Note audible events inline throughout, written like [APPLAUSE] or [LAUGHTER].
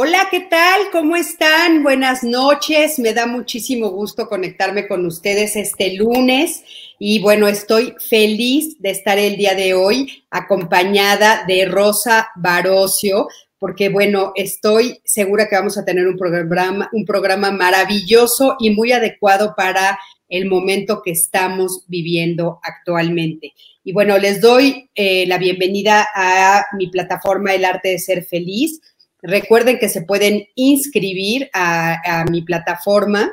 Hola, ¿qué tal? ¿Cómo están? Buenas noches. Me da muchísimo gusto conectarme con ustedes este lunes y bueno, estoy feliz de estar el día de hoy acompañada de Rosa Barocio, porque bueno, estoy segura que vamos a tener un programa, un programa maravilloso y muy adecuado para el momento que estamos viviendo actualmente. Y bueno, les doy eh, la bienvenida a mi plataforma El Arte de Ser Feliz Recuerden que se pueden inscribir a, mi plataforma.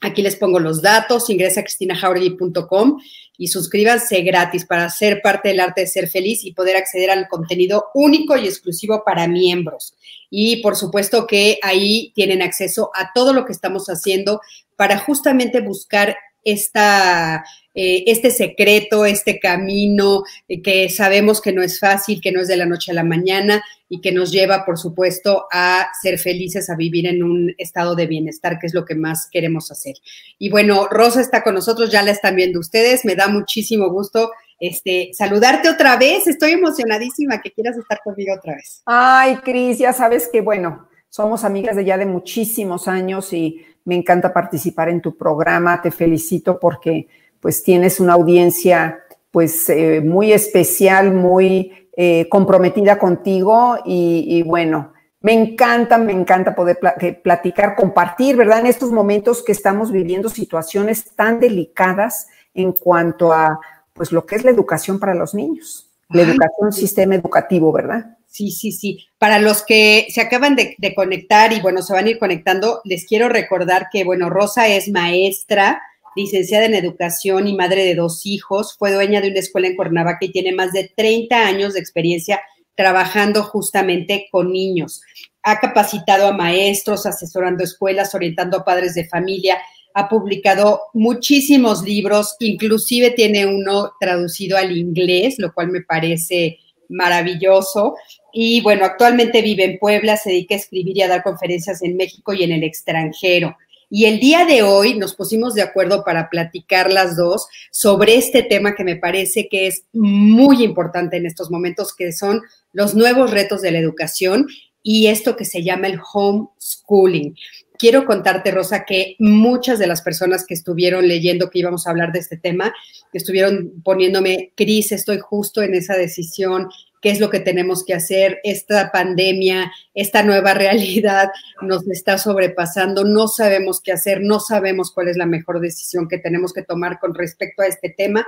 Aquí les pongo los datos, ingresa a cristinajauregui.com y suscríbanse gratis para ser parte del arte de ser feliz y poder acceder al contenido único y exclusivo para miembros. Y por supuesto que ahí tienen acceso a todo lo que estamos haciendo para justamente buscar esta, eh, este secreto, este camino eh, que sabemos que no es fácil, que no es de la noche a la mañana y que nos lleva, por supuesto, a ser felices, a vivir en un estado de bienestar, que es lo que más queremos hacer. Y bueno, Rosa está con nosotros, ya la están viendo ustedes, me da muchísimo gusto este, saludarte otra vez. Estoy emocionadísima que quieras estar conmigo otra vez. Ay, Cris, ya sabes que, bueno, somos amigas de ya de muchísimos años y me encanta participar en tu programa. Te felicito porque pues tienes una audiencia pues eh, muy especial, muy eh, comprometida contigo y, bueno, me encanta, me encanta poder platicar, compartir, ¿verdad? En estos momentos que estamos viviendo situaciones tan delicadas en cuanto a pues lo que es la educación para los niños, la educación, sistema educativo, ¿verdad? Sí, sí, sí. Para los que se acaban de, conectar y bueno, se van a ir conectando, les quiero recordar que, bueno, Rosa es maestra, licenciada en educación y madre de dos hijos, fue dueña de una escuela en Cuernavaca y tiene más de 30 años de experiencia trabajando justamente con niños. Ha capacitado a maestros, asesorando escuelas, orientando a padres de familia, ha publicado muchísimos libros, inclusive tiene uno traducido al inglés, lo cual me parece maravilloso. Y bueno, actualmente vive en Puebla, se dedica a escribir y a dar conferencias en México y en el extranjero. Y el día de hoy nos pusimos de acuerdo para platicar las dos sobre este tema que me parece que es muy importante en estos momentos, que son los nuevos retos de la educación y esto que se llama el homeschooling. Quiero contarte, Rosa, que muchas de las personas que estuvieron leyendo que íbamos a hablar de este tema, que estuvieron poniéndome, Cris, estoy justo en esa decisión, qué es lo que tenemos que hacer. Esta pandemia, esta nueva [LAUGHS] realidad nos está sobrepasando, no sabemos qué hacer, no sabemos cuál es la mejor decisión que tenemos que tomar con respecto a este tema.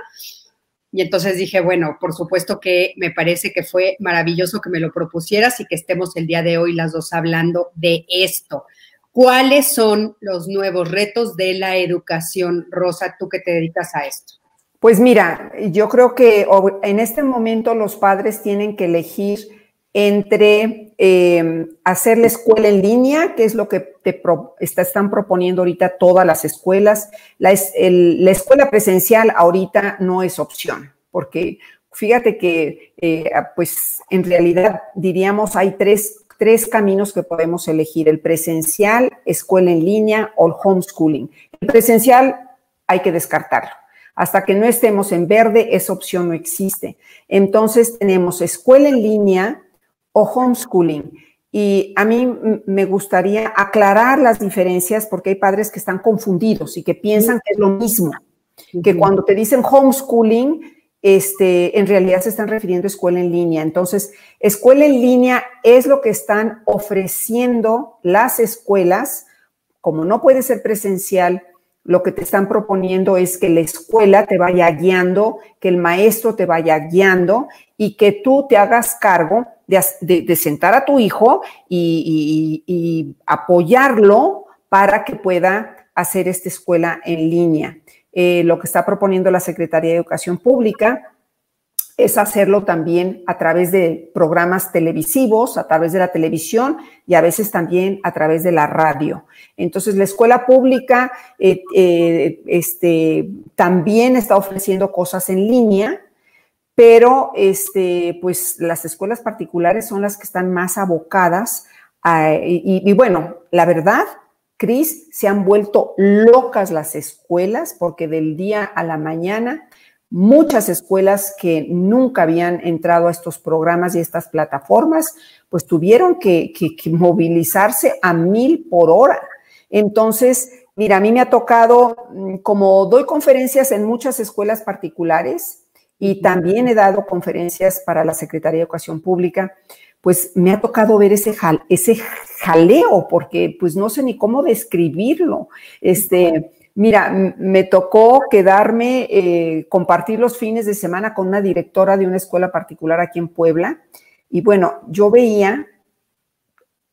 Y entonces dije, bueno, por supuesto que me parece que fue maravilloso que me lo propusieras y que estemos el día de hoy las dos hablando de esto. ¿Cuáles son los nuevos retos de la educación, Rosa, tú que te dedicas a esto? Pues mira, yo creo que en este momento los padres tienen que elegir entre em, hacer la escuela en línea, que es lo que te están proponiendo ahorita todas las escuelas. La, escuela presencial ahorita no es opción, porque fíjate que, eh, pues en realidad diríamos hay tres, tres caminos que podemos elegir, el presencial, escuela en línea o el homeschooling. El presencial hay que descartarlo hasta que no estemos en verde, esa opción no existe. Entonces tenemos escuela en línea o homeschooling. Y a mí me gustaría aclarar las diferencias porque hay padres que están confundidos y que piensan que es lo mismo, que cuando te dicen homeschooling, este, en realidad se están refiriendo a escuela en línea. Entonces, escuela en línea es lo que están ofreciendo las escuelas, como no puede ser presencial, lo que te están proponiendo es que la escuela te vaya guiando, que el maestro te vaya guiando y que tú te hagas cargo de, sentar a tu hijo y, apoyarlo para que pueda hacer esta escuela en línea. Eh, lo que está proponiendo la Secretaría de Educación Pública es hacerlo también a través de programas televisivos, a través de la televisión y a veces también a través de la radio. Entonces, la escuela pública eh, eh, este, también está ofreciendo cosas en línea, pero este, pues las escuelas particulares son las que están más abocadas y, y bueno, la verdad, Cris, se han vuelto locas las escuelas porque del día a la mañana Muchas escuelas que nunca habían entrado a estos programas y estas plataformas, pues tuvieron que, movilizarse a mil por hora. Entonces, mira, a mí me ha tocado, mm, como doy conferencias en muchas escuelas particulares y también he dado conferencias para la Secretaría de Educación Pública, pues me ha tocado ver ese, ese jaleo, porque pues no sé ni cómo describirlo. Este, Mira, me tocó quedarme, eh, compartir los fines de semana con una directora de una escuela particular aquí en Puebla. Y bueno, yo veía,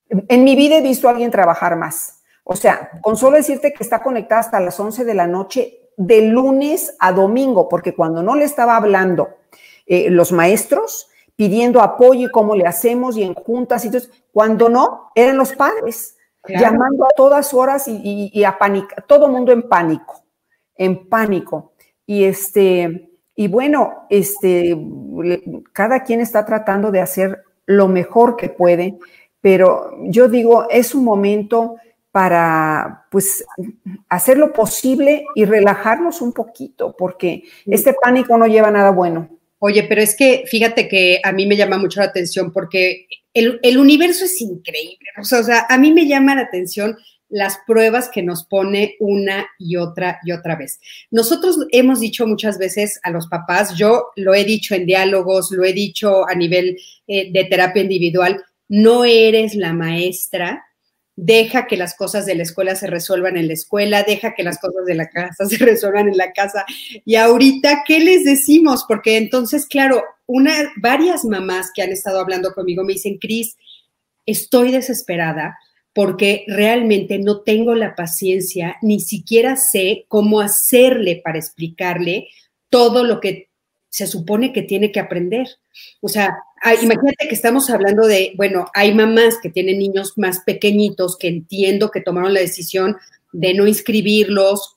en mi vida he visto a alguien trabajar más. O sea, con solo decirte que está conectada hasta las 11 de la noche, de lunes a domingo, porque cuando no le estaba hablando eh, los maestros, pidiendo apoyo y cómo le hacemos y en juntas, y entonces, cuando no, eran los padres llamando a todas horas y, a pánico, todo mundo en pánico, en pánico. Y este, y bueno, este, cada quien está tratando de hacer lo mejor que puede, pero yo digo, es un momento para pues hacer lo posible y relajarnos un poquito, porque este pánico no lleva nada bueno. Oye, pero es que fíjate que a mí me llama mucho la atención porque el, universo es increíble. O sea, a mí me llama la atención las pruebas que nos pone una y otra y otra vez. Nosotros hemos dicho muchas veces a los papás, yo lo he dicho en diálogos, lo he dicho a nivel eh, de terapia individual, no eres la maestra deja que las cosas de la escuela se resuelvan en la escuela, deja que las cosas de la casa [LAUGHS] se resuelvan en la casa. Y ahorita, ¿qué les decimos? Porque entonces, claro, varias mamás que han estado hablando conmigo me dicen, Cris, estoy desesperada porque realmente no tengo la paciencia, ni siquiera sé cómo hacerle para explicarle todo lo que se supone que tiene que aprender. O sea, imagínate que estamos hablando de, bueno, hay mamás que tienen niños más pequeñitos que entiendo que tomaron la decisión de no inscribirlos.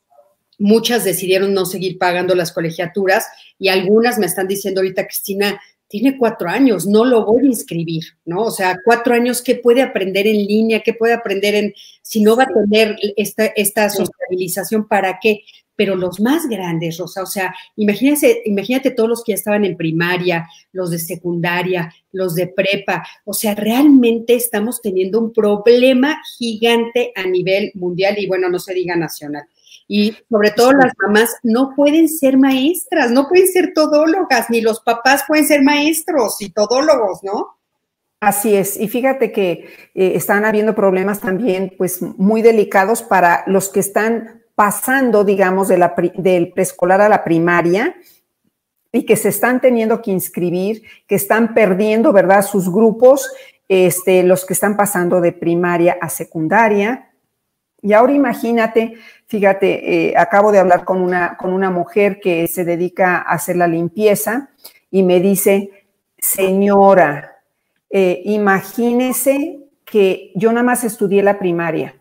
Muchas decidieron no seguir pagando las colegiaturas y algunas me están diciendo ahorita, Cristina, tiene cuatro años, no lo voy a inscribir, ¿no? O sea, cuatro años, ¿qué puede aprender en línea? ¿Qué puede aprender en, si no va a tener esta, esta socialización, ¿para qué? Pero los más grandes, Rosa, o sea, imagínate, imagínate todos los que ya estaban en primaria, los de secundaria, los de prepa, o sea, realmente estamos teniendo un problema gigante a nivel mundial y bueno, no se diga nacional. Y sobre todo las mamás no pueden ser maestras, no pueden ser todólogas, ni los papás pueden ser maestros y todólogos, ¿no? Así es, y fíjate que eh, están habiendo problemas también, pues, muy delicados para los que están pasando, digamos, del preescolar a la primaria y que se están teniendo que inscribir, que están perdiendo, ¿verdad?, sus grupos, este, los que están pasando de primaria a secundaria. Y ahora imagínate, fíjate, eh, acabo de hablar con una, con una mujer que se dedica a hacer la limpieza y me dice, señora, eh, imagínese que yo nada más estudié la primaria.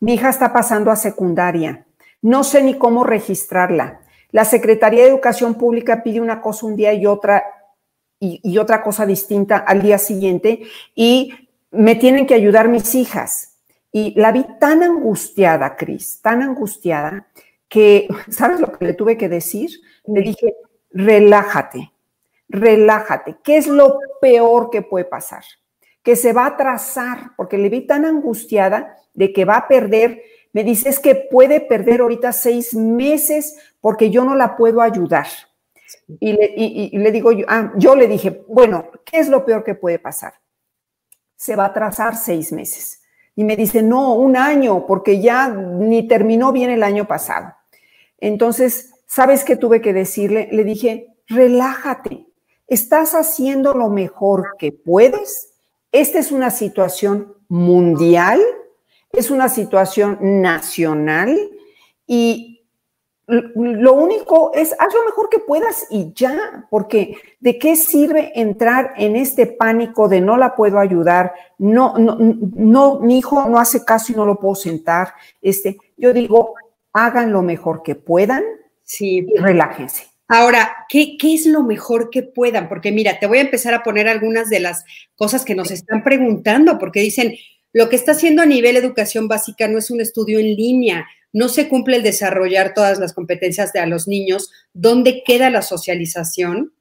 Mi hija está pasando a secundaria. No sé ni cómo registrarla. La Secretaría de Educación Pública pide una cosa un día y otra y, otra cosa distinta al día siguiente y me tienen que ayudar mis hijas. Y la vi tan angustiada, Cris, tan angustiada, que, [LAUGHS] ¿sabes lo que le tuve que decir? Le dije, relájate, relájate. ¿Qué es lo peor que puede pasar? Que se va a atrasar, porque le vi tan angustiada de que va a perder me dice, es que puede perder ahorita seis meses porque yo no la puedo ayudar. Y le, digo, yo, ah, yo le dije, bueno, ¿qué es lo peor que puede pasar? Se va a atrasar seis meses. Y me dice, no, un año, porque ya ni terminó bien el año pasado. Entonces, ¿sabes qué tuve que decirle? Le dije, relájate, estás haciendo lo mejor que puedes. Esta es una situación mundial es una situación nacional y lo único es haz lo mejor que puedas y ya, porque ¿de qué sirve entrar en este pánico de no la puedo ayudar? No, no, no, mi hijo no hace caso y no lo puedo sentar. Este, yo digo, hagan lo mejor que puedan sí. y relájense. Ahora, ¿qué, ¿qué, es lo mejor que puedan? Porque mira, te voy a empezar a poner algunas de las cosas que nos están preguntando, porque dicen, lo que está haciendo a nivel educación básica no es un estudio en línea, no se cumple el desarrollar todas las competencias de a los niños, ¿dónde queda la socialización?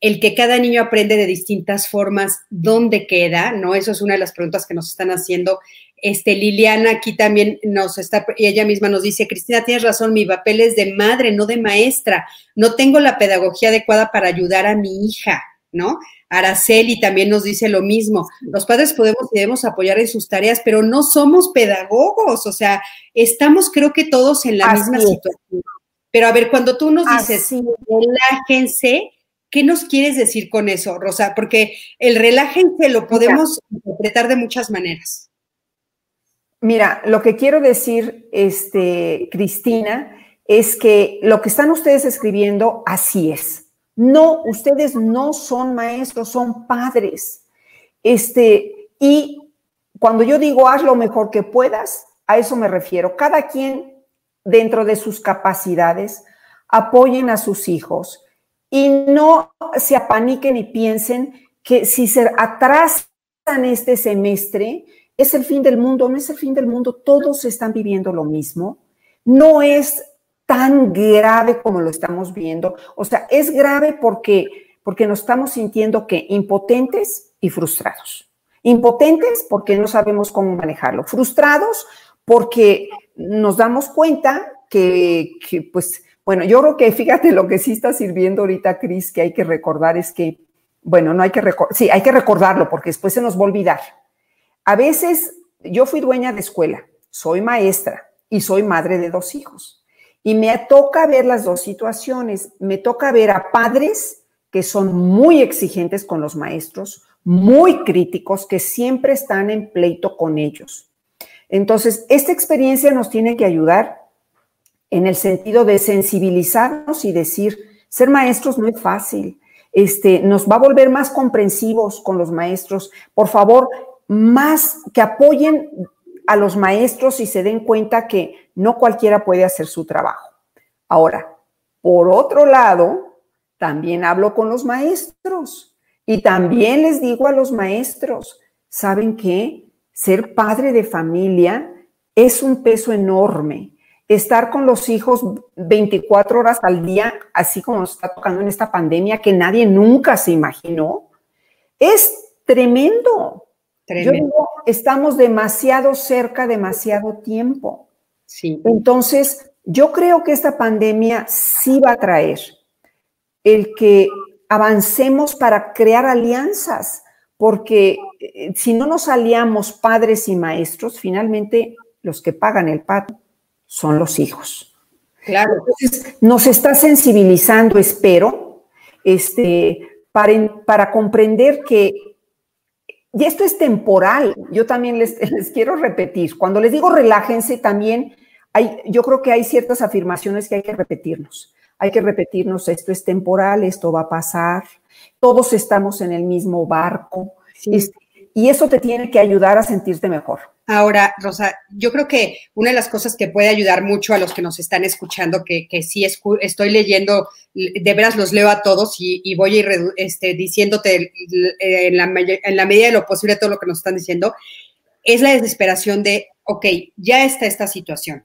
El que cada niño aprende de distintas formas, ¿dónde queda? ¿No? Eso es una de las preguntas que nos están haciendo. Este, Liliana aquí también nos está, y ella misma nos dice, Cristina, tienes razón, mi papel es de madre, no de maestra. No tengo la pedagogía adecuada para ayudar a mi hija, ¿no? Araceli también nos dice lo mismo. Los padres podemos y debemos apoyar en sus tareas, pero no somos pedagogos, o sea, estamos creo que todos en la misma situación. Pero a ver, cuando tú nos dices, relájense, ¿qué nos quieres decir con eso, Rosa? Porque el relájense lo podemos interpretar de muchas maneras. Mira, lo que quiero decir, este, Cristina, es que lo que están ustedes escribiendo, así es no, ustedes no son maestros, son padres. Este, y cuando yo digo haz lo mejor que puedas, a eso me refiero. Cada quien, dentro de sus capacidades, apoyen a sus hijos y no se apaniquen y piensen que si se atrasan este semestre, es el fin del mundo, no es el fin del mundo, todos están viviendo lo mismo. No es tan grave como lo estamos viendo. O sea, es grave porque, porque nos estamos sintiendo que impotentes y frustrados. Impotentes porque no sabemos cómo manejarlo. Frustrados porque nos damos cuenta que, pues, bueno, yo creo que fíjate lo que sí está sirviendo ahorita, Cris, que hay que recordar es que, bueno, no hay que recordar, sí, hay que recordarlo porque después se nos va a olvidar. A veces yo fui dueña de escuela, soy maestra y soy madre de dos hijos. Y me toca ver las dos situaciones. Me toca ver a padres que son muy exigentes con los maestros, muy críticos, que siempre están en pleito con ellos. Entonces, esta experiencia nos tiene que ayudar en el sentido de sensibilizarnos y decir, ser maestros no es fácil. Este, nos va a volver más comprensivos con los maestros. Por favor, más que apoyen a los maestros y se den cuenta que no cualquiera puede hacer su trabajo. Ahora, por otro lado, también hablo con los maestros y también les digo a los maestros, ¿saben qué? Ser padre de familia es un peso enorme. Estar con los hijos 24 horas al día, así como nos está tocando en esta pandemia que nadie nunca se imaginó, es tremendo. Yo digo, estamos demasiado cerca, demasiado tiempo. Sí. Entonces, yo creo que esta pandemia sí va a traer el que avancemos para crear alianzas, porque eh, si no nos aliamos padres y maestros, finalmente los que pagan el pato son los hijos. Claro. Entonces, nos está sensibilizando, espero, este, para, para comprender que y esto es temporal. Yo también [LAUGHS] les, quiero repetir. Cuando les digo relájense, también hay, yo creo que hay ciertas afirmaciones que hay que repetirnos. Hay que repetirnos, esto es temporal, esto va a pasar, todos estamos en el mismo barco. Este, y eso te tiene que ayudar a sentirte mejor. Ahora, Rosa, yo creo que una de las cosas que puede ayudar mucho a los que nos están escuchando, que, que sí estoy leyendo, de veras los leo a todos y, voy a ir este, diciéndote en la, en la medida de lo posible todo lo que nos están diciendo, es la desesperación de, ok, ya está esta situación,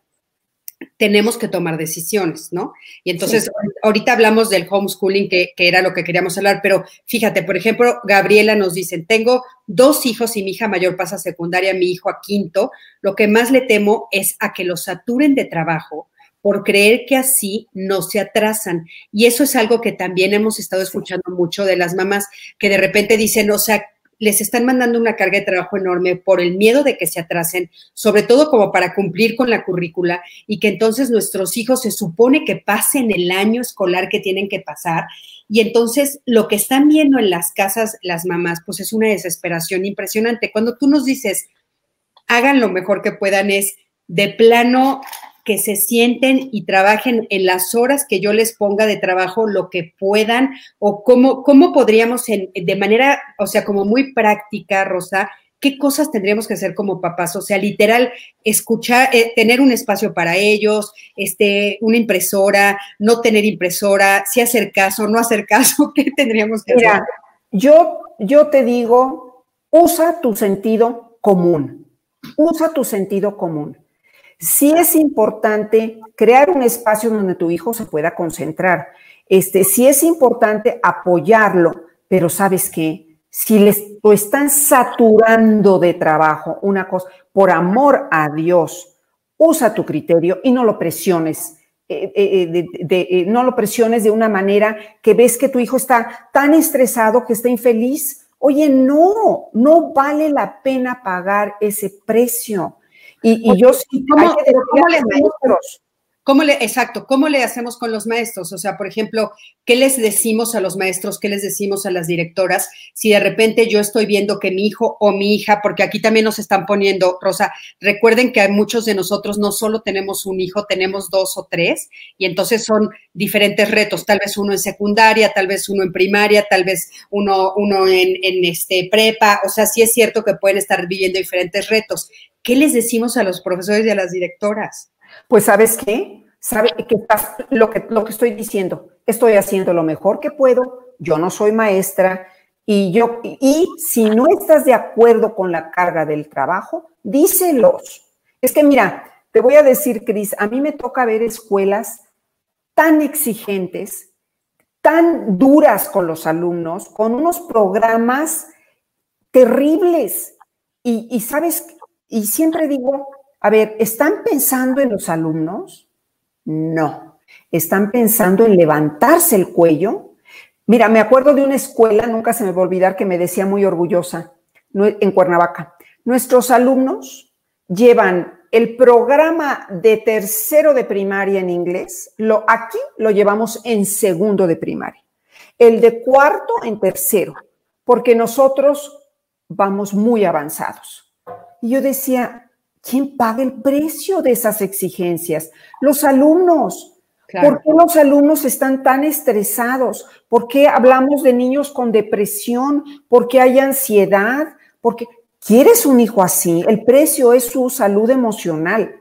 tenemos que tomar decisiones, ¿no? Y entonces, ahorita hablamos del homeschooling, que, que, era lo que queríamos hablar, pero fíjate, por ejemplo, Gabriela nos dice, tengo dos hijos y mi hija mayor pasa a secundaria, mi hijo a quinto, lo que más le temo es a que los saturen de trabajo por creer que así no se atrasan. Y eso es algo que también hemos estado escuchando mucho de las mamás que de repente dicen, o sea, les están mandando una carga de trabajo enorme por el miedo de que se atrasen, sobre todo como para cumplir con la currícula y que entonces nuestros hijos se supone que pasen el año escolar que tienen que pasar. Y entonces lo que están viendo en las casas las mamás, pues es una desesperación impresionante. Cuando tú nos dices, hagan lo mejor que puedan, es de plano, que se sienten y trabajen en las horas que yo les ponga de trabajo lo que puedan o cómo, cómo podríamos de manera, o sea, como muy práctica, Rosa, qué cosas tendríamos que hacer como papás, o sea, literal, escuchar, eh, tener un espacio para ellos, este, una impresora, no tener impresora, si hacer caso, no hacer caso, [LAUGHS] ¿qué tendríamos que hacer? Yo, yo te digo, usa tu sentido común, usa tu sentido común. Sí es importante crear un espacio donde tu hijo se pueda concentrar. Este, sí es importante apoyarlo, pero ¿sabes qué? si les lo están saturando de trabajo, una cosa, por amor a Dios, usa tu criterio y no lo presiones. Eh, eh, eh, no lo presiones de una manera que ves que tu hijo está tan estresado, que está infeliz. Oye, no, no vale la pena pagar ese precio. Y, yo sí, ¿cómo, ¿cómo le maestros, ¿Cómo le, exacto, ¿cómo le hacemos con los maestros? O sea, por ejemplo, ¿qué les decimos a los maestros? ¿Qué les decimos a las directoras? Si de repente yo estoy viendo que mi hijo o mi hija, porque aquí también nos están poniendo, Rosa, recuerden que muchos de nosotros no solo tenemos un hijo, tenemos dos o tres, y entonces son diferentes retos, tal vez uno en secundaria, tal vez uno en primaria, tal vez uno, uno en, en este prepa, o sea, sí es cierto que pueden estar viviendo diferentes retos. ¿Qué les decimos a los profesores y a las directoras? Pues sabes qué, sabe que lo que lo que estoy diciendo, estoy haciendo lo mejor que puedo, yo no soy maestra y yo y si no estás de acuerdo con la carga del trabajo, díselos. Es que mira, te voy a decir, Cris, a mí me toca ver escuelas tan exigentes, tan duras con los alumnos, con unos programas terribles. Y, y sabes, y siempre digo, a ver, ¿están pensando en los alumnos? No. ¿Están pensando en levantarse el cuello? Mira, me acuerdo de una escuela, nunca se me va a olvidar, que me decía muy orgullosa, en Cuernavaca. Nuestros alumnos llevan el programa de tercero de primaria en inglés, lo, aquí lo llevamos en segundo de primaria, el de cuarto en tercero, porque nosotros vamos muy avanzados. Y yo decía, ¿quién paga el precio de esas exigencias? Los alumnos. ¿Por qué los alumnos están tan estresados? ¿Por qué hablamos de niños con depresión? ¿Por qué hay ansiedad? Porque quieres un hijo así, el precio es su salud emocional.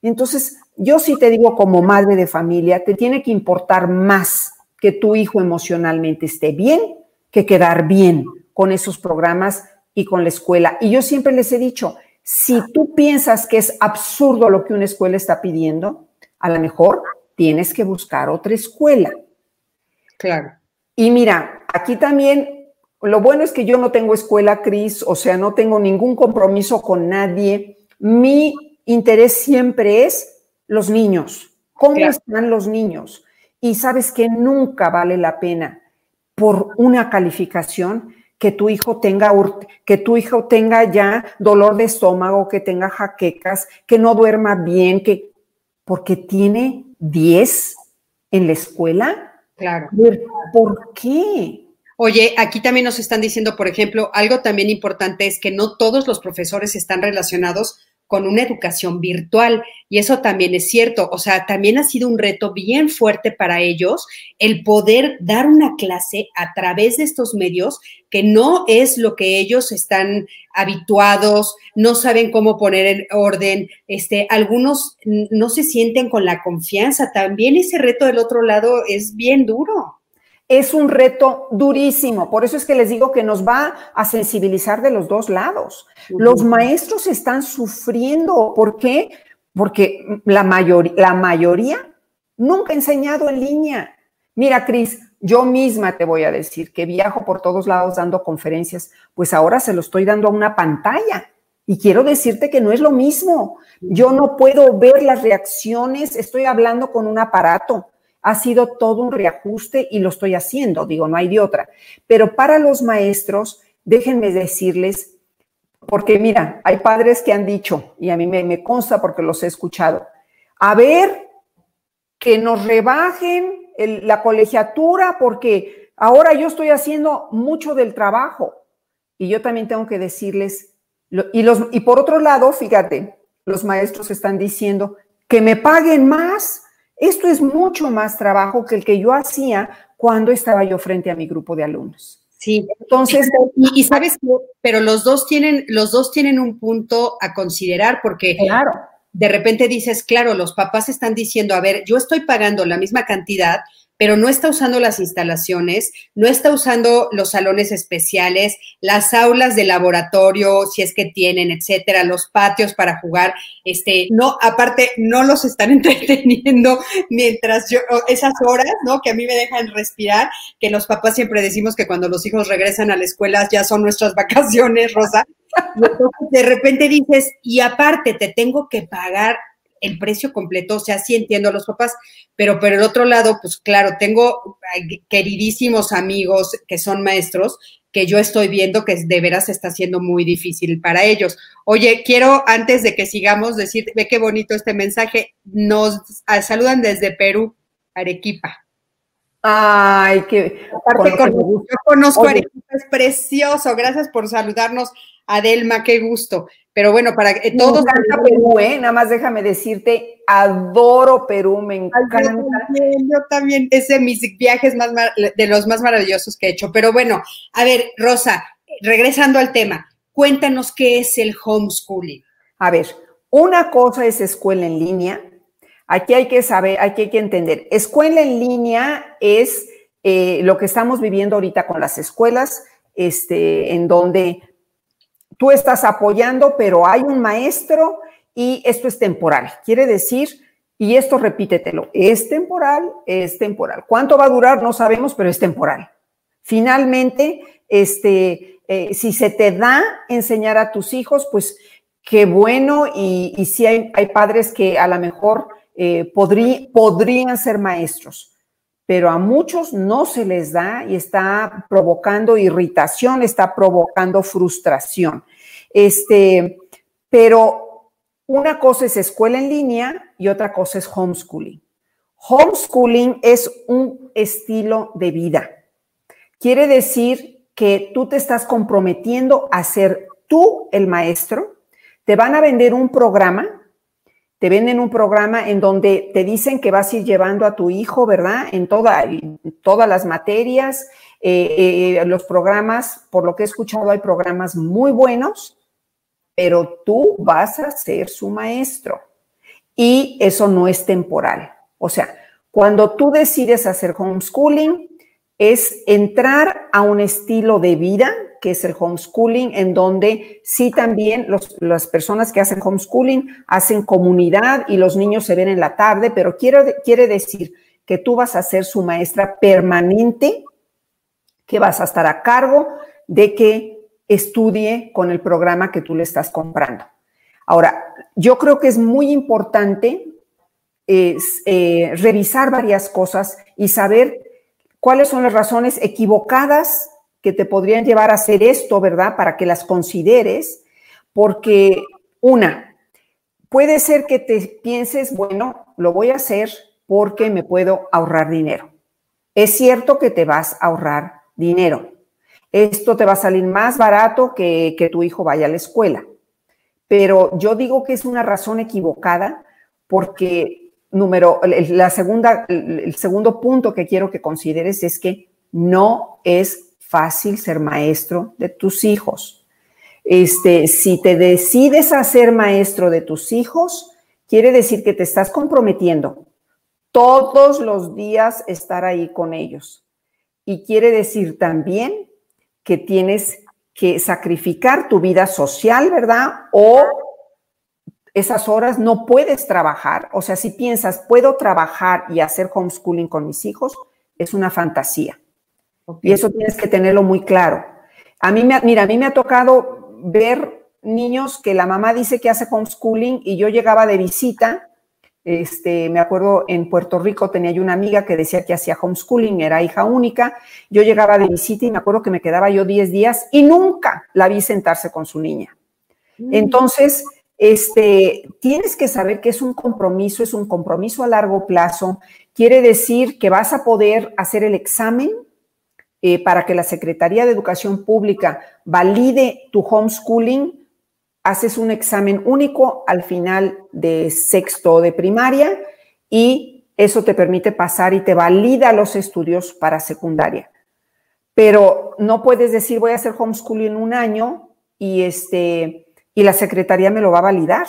Entonces, yo sí te digo como madre de familia, te tiene que importar más que tu hijo emocionalmente esté bien que quedar bien con esos programas y con la escuela. Y yo siempre les he dicho, si tú piensas que es absurdo lo que una escuela está pidiendo, a lo mejor tienes que buscar otra escuela. Claro. Y mira, aquí también, lo bueno es que yo no tengo escuela, Cris, o sea, no tengo ningún compromiso con nadie. Mi interés siempre es los niños. ¿Cómo están los niños? Y sabes que nunca vale la pena por una calificación que tu hijo tenga que tu hijo tenga ya dolor de estómago, que tenga jaquecas, que no duerma bien, que porque tiene 10 en la escuela. Claro. ¿Por qué? Oye, aquí también nos están diciendo, por ejemplo, algo también importante es que no todos los profesores están relacionados con una educación virtual. Y eso también es cierto. O sea, también ha sido un reto bien fuerte para ellos el poder dar una clase a través de estos medios que no es lo que ellos están habituados, no saben cómo poner en orden, este, algunos no se sienten con la confianza. También ese reto del otro lado es bien duro es un reto durísimo. Por eso es que les digo que nos va a sensibilizar de los dos lados. Los maestros están sufriendo. ¿Por qué? Porque la, la mayoría nunca ha enseñado en línea. Mira, Cris, yo misma te voy a decir que viajo por todos lados dando conferencias, pues ahora se lo estoy dando a una pantalla. Y quiero decirte que no es lo mismo. Yo no puedo ver las reacciones, estoy hablando con un aparato ha sido todo un reajuste y lo estoy haciendo, digo, no hay de otra. Pero para los maestros, déjenme decirles, porque mira, hay padres que han dicho, y a mí me, consta porque los he escuchado, a ver, que nos rebajen la colegiatura porque ahora yo estoy haciendo mucho del trabajo. Y yo también tengo que decirles, y, los, y por otro lado, fíjate, los maestros están diciendo, que me paguen más. Esto es mucho más trabajo que el que yo hacía cuando estaba yo frente a mi grupo de alumnos. Sí, entonces, y, sabes, pero los dos tienen, los dos tienen un punto a considerar porque claro. de repente dices, claro, los papás están diciendo, a ver, yo estoy pagando la misma cantidad, pero no está usando las instalaciones, no está usando los salones especiales, las aulas de laboratorio, si es que tienen, etcétera, los patios para jugar, este, no, aparte, no los están [LAUGHS] entreteniendo mientras yo, esas horas, ¿no? Que a mí me dejan respirar, que los papás siempre decimos que cuando los hijos regresan a la escuela ya son nuestras [LAUGHS] vacaciones, Rosa. de repente dices, y aparte te tengo que pagar el precio completo, o sea, sí entiendo a los papás, pero por el otro lado, pues claro, tengo queridísimos amigos que son maestros que yo estoy viendo que de veras está siendo muy difícil para ellos. Oye, quiero antes de que sigamos decir, ve qué bonito este mensaje, nos saludan desde Perú, Arequipa. Ay, qué. Aparte, con, yo conozco Arequipa, es precioso. Gracias por saludarnos, Adelma, qué gusto. Pero bueno, para que todos. Me Perú, ¿eh? Nada más déjame decirte, adoro Perú, me encanta. yo, también, yo también, es de mis viajes más de los más maravillosos que he hecho. Pero bueno, a ver, Rosa, regresando al tema, cuéntanos qué es el homeschooling. A ver, una cosa es escuela en línea. Aquí hay que saber, aquí hay que entender. Escuela en línea es eh, lo que estamos viviendo ahorita con las escuelas, este, en donde tú estás apoyando, pero hay un maestro y esto es temporal. Quiere decir, y esto repítetelo, es temporal, es temporal. ¿Cuánto va a durar? No sabemos, pero es temporal. Finalmente, este, eh, si se te da enseñar a tus hijos, pues qué bueno, y, y sí hay, padres que a lo mejor eh, podrían ser maestros, pero a muchos no se les da y está provocando irritación, está provocando frustración. Este, pero una cosa es escuela en línea y otra cosa es homeschooling. Homeschooling es un estilo de vida. Quiere decir que tú te estás comprometiendo a ser tú el maestro. Te van a vender un programa te venden un programa en donde te dicen que vas a ir llevando a tu hijo, ¿verdad? En, toda, todas las materias, eh, eh, los programas, por lo que he escuchado, hay programas muy buenos, pero tú vas a ser su maestro. Y eso no es temporal. O sea, cuando tú decides hacer homeschooling, es entrar a un estilo de vida, que es el homeschooling, en donde sí también las personas que hacen homeschooling hacen comunidad y los niños se ven en la tarde, pero quiere, quiere decir que tú vas a ser su maestra permanente, que vas a estar a cargo de que estudie con el programa que tú le estás comprando. Ahora, yo creo que es muy importante eh, revisar varias cosas y saber cuáles son las razones equivocadas que te podrían llevar a hacer esto, ¿verdad? Para que las consideres, porque una, puede ser que te pienses, bueno, lo voy a hacer porque me puedo ahorrar dinero. Es cierto que te vas a ahorrar dinero. Esto te va a salir más barato que, que tu hijo vaya a la escuela. Pero yo digo que es una razón equivocada porque número, la segunda, el segundo punto que quiero que consideres es que no es fácil ser maestro de tus hijos. Este, si te decides a ser maestro de tus hijos, quiere decir que te estás comprometiendo todos los días estar ahí con ellos. Y quiere decir también que tienes que sacrificar tu vida social, ¿verdad? O esas horas no puedes trabajar. O sea, si piensas, puedo trabajar y hacer homeschooling con mis hijos, es una fantasía. Y eso tienes que tenerlo muy claro. A mí me, mira, a mí me ha tocado ver niños que la mamá dice que hace homeschooling y yo llegaba de visita. Este, me acuerdo en Puerto Rico tenía yo una amiga que decía que hacía homeschooling, era hija única. Yo llegaba de visita y me acuerdo que me quedaba yo 10 días y nunca la vi sentarse con su niña. Mm. Entonces, este, tienes que saber que es un compromiso, es un compromiso a largo plazo. Quiere decir que vas a poder hacer el examen eh, para que la Secretaría de Educación Pública valide tu homeschooling haces un examen único al final de sexto de primaria y eso te permite pasar y te valida los estudios para secundaria. Pero no puedes decir voy a hacer homeschooling en un año y, este, y la secretaría me lo va a validar.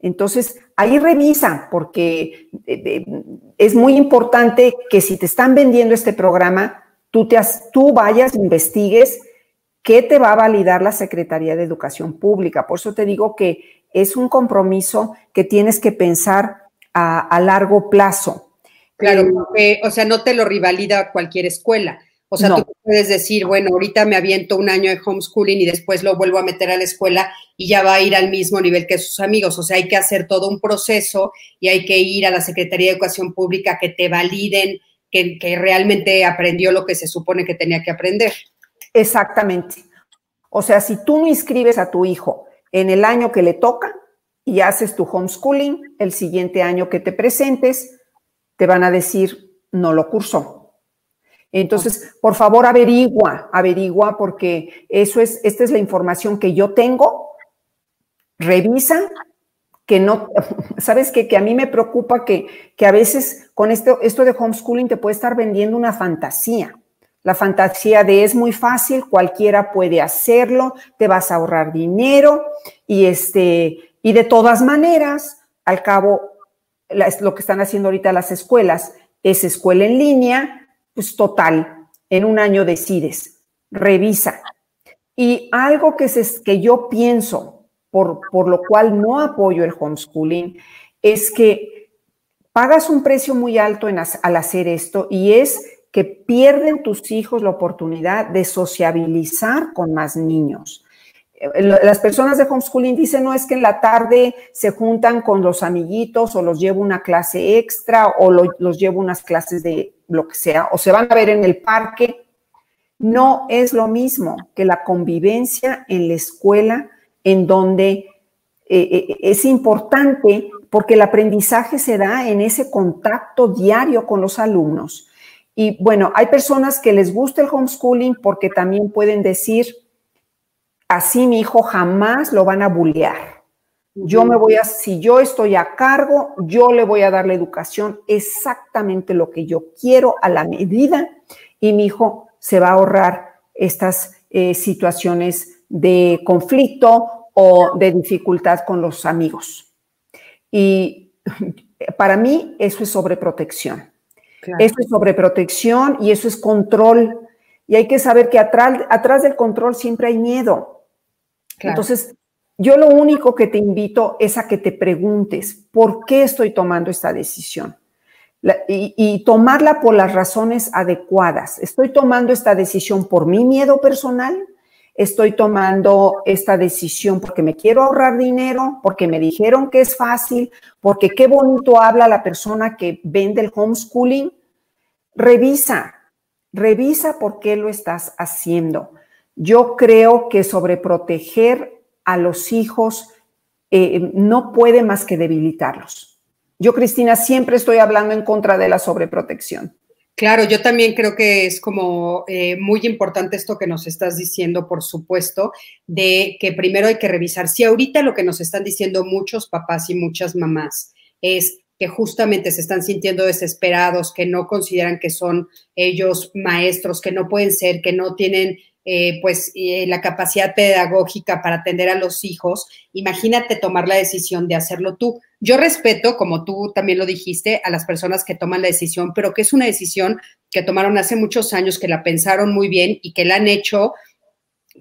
Entonces, ahí revisa, porque eh, eh, es muy importante que si te están vendiendo este programa, tú, tú vayas, investigues qué te va a validar la Secretaría de Educación Pública. Por eso te digo que es un compromiso que tienes que pensar a, largo plazo. Claro, o sea, no te lo rivalida cualquier escuela. O sea, tú puedes decir, bueno, ahorita me aviento un año de homeschooling y después lo vuelvo a meter a la escuela y ya va a ir al mismo nivel que sus amigos. O sea, hay que hacer todo un proceso y hay que ir a la Secretaría de Educación Pública que te validen que, que realmente aprendió lo que se supone que tenía que aprender. Exactamente. O sea, si tú no inscribes a tu hijo en el año que le toca y haces tu homeschooling, el siguiente año que te presentes, te van a decir, no lo cursó entonces, por favor, averigua, averigua, porque eso es, esta es la información que yo tengo. Revisa que no, [LAUGHS] sabes que, que a mí me preocupa que, que a veces con esto, esto de homeschooling te puede estar vendiendo una fantasía. La fantasía de es muy fácil, cualquiera puede hacerlo, te vas a ahorrar dinero y este, y de todas maneras, al cabo, lo que están haciendo ahorita las escuelas es escuela en línea, pues total, en un año decides, revisa. Y algo que, es que yo pienso, por, por lo cual no apoyo el homeschooling, es que pagas un precio muy alto en, al hacer esto y es que pierden tus hijos la oportunidad de sociabilizar con más niños. Eh, las personas de homeschooling dicen, no es que en la tarde se juntan con los amiguitos o los llevo una clase extra o los llevo unas clases de lo que sea, o se van a ver en el parque, no es lo mismo que la convivencia en la escuela, en donde eh, eh, es importante porque el aprendizaje se da en ese contacto diario con los alumnos. Y bueno, hay personas que les gusta el homeschooling porque también pueden decir, así mi hijo jamás lo van a bullear yo me voy a, si yo estoy a cargo, yo le voy a dar la educación exactamente lo que yo quiero a la medida y mi hijo se va a ahorrar estas eh, situaciones de conflicto o de dificultad con los amigos. Y [LAUGHS] para mí eso es sobreprotección. Eso es sobreprotección y eso es control. Y hay que saber que atrás, atrás del control siempre hay miedo. Entonces, yo lo único que te invito es a que te preguntes, ¿por qué estoy tomando esta decisión? y, tomarla por las razones adecuadas. ¿Estoy tomando esta decisión por mi miedo personal? ¿Estoy tomando esta decisión porque me quiero ahorrar dinero? ¿Porque me dijeron que es fácil? ¿Porque qué bonito habla la persona que vende el homeschooling? Revisa, revisa por qué lo estás haciendo. Yo creo que sobreproteger a los hijos eh, no puede más que debilitarlos. Yo, Cristina, siempre estoy hablando en contra de la sobreprotección. Claro, yo también creo que es como eh, muy importante esto que nos estás diciendo, por supuesto, de que primero hay que revisar si ahorita lo que nos están diciendo muchos papás y muchas mamás es que justamente se están sintiendo desesperados, que no consideran que son ellos maestros, que no pueden ser, que no tienen eh, pues eh, la capacidad pedagógica para atender a los hijos, imagínate tomar la decisión de hacerlo tú. Yo respeto, como tú también lo dijiste, a las personas que toman la decisión, pero que es una decisión que tomaron hace muchos años, que la pensaron muy bien y que la han hecho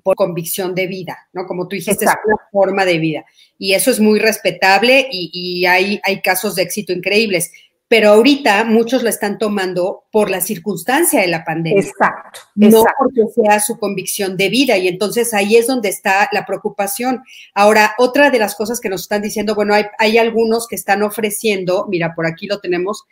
por convicción de vida, ¿no? Como tú dijiste, es una forma de vida. Y eso es muy respetable y, y hay, hay casos de éxito increíbles pero ahorita muchos lo están tomando por la circunstancia de la pandemia. Exacto. No porque sea su convicción de vida. Y entonces ahí es donde está la preocupación. Ahora, otra de las cosas que nos están diciendo, bueno, hay, hay algunos que están ofreciendo, mira, por aquí lo tenemos,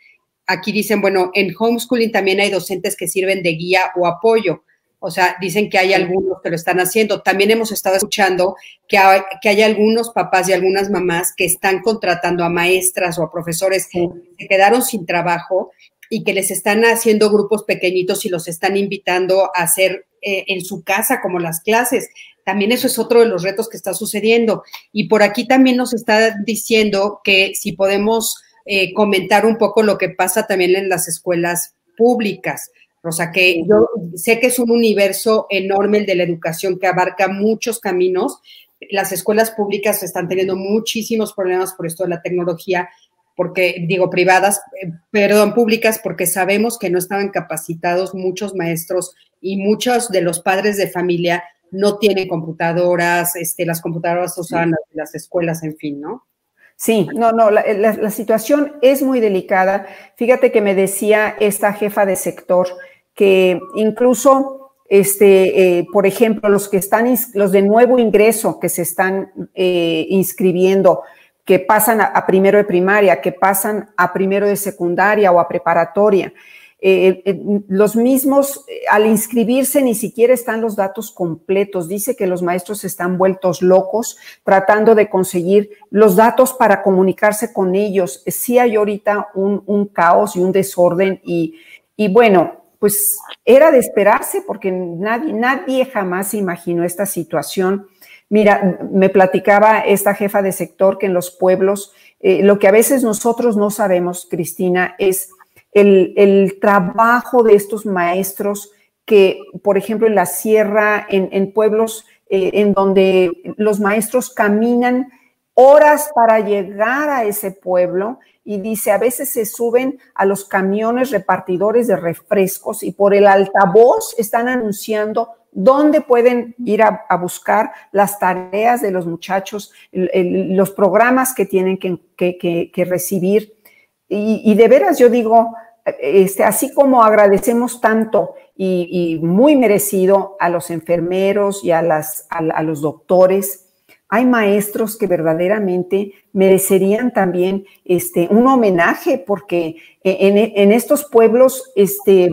aquí dicen, bueno, en homeschooling también hay docentes que sirven de guía o apoyo. O sea, dicen que hay algunos que lo están haciendo. También hemos estado escuchando que hay, que hay algunos papás y algunas mamás que están contratando a maestras o a profesores que se quedaron sin trabajo y que les están haciendo grupos pequeñitos y los están invitando a hacer eh, en su casa como las clases. También eso es otro de los retos que está sucediendo. Y por aquí también nos está diciendo que si podemos eh, comentar un poco lo que pasa también en las escuelas públicas. O sea, que yo sé que es un universo enorme el de la educación que abarca muchos caminos. Las escuelas públicas están teniendo muchísimos problemas por esto de la tecnología porque digo privadas, eh, perdón, públicas, porque sabemos que no estaban capacitados muchos maestros y muchos de los padres de familia no tienen computadoras, este, las computadoras usan las, las escuelas, en fin, ¿no? Sí, no, no, la, situación es muy delicada. Fíjate que me decía esta jefa de sector que incluso, este, eh, por ejemplo, los que están, los de nuevo ingreso que se están eh, inscribiendo, que pasan a, primero de primaria, que pasan a primero de secundaria o a preparatoria. Eh, los mismos, al inscribirse, ni siquiera están los datos completos. Dice que los maestros están vueltos locos tratando de conseguir los datos para comunicarse con ellos. Sí hay ahorita un, caos y un desorden y, y, bueno, pues era de esperarse porque nadie, nadie jamás imaginó esta situación. Mira, me platicaba esta jefa de sector que en los pueblos, eh, lo que a veces nosotros no sabemos, Cristina, es el, trabajo de estos maestros que, por ejemplo, en la sierra, en, pueblos eh, en donde los maestros caminan horas para llegar a ese pueblo y dice, a veces se suben a los camiones repartidores de refrescos y por el altavoz están anunciando dónde pueden ir a, buscar las tareas de los muchachos, los programas que tienen que, recibir. Y, de veras yo digo, este, así como agradecemos tanto y, muy merecido a los enfermeros y a, las, a, los doctores, hay maestros que verdaderamente merecerían también este, un homenaje porque en, en estos pueblos, este,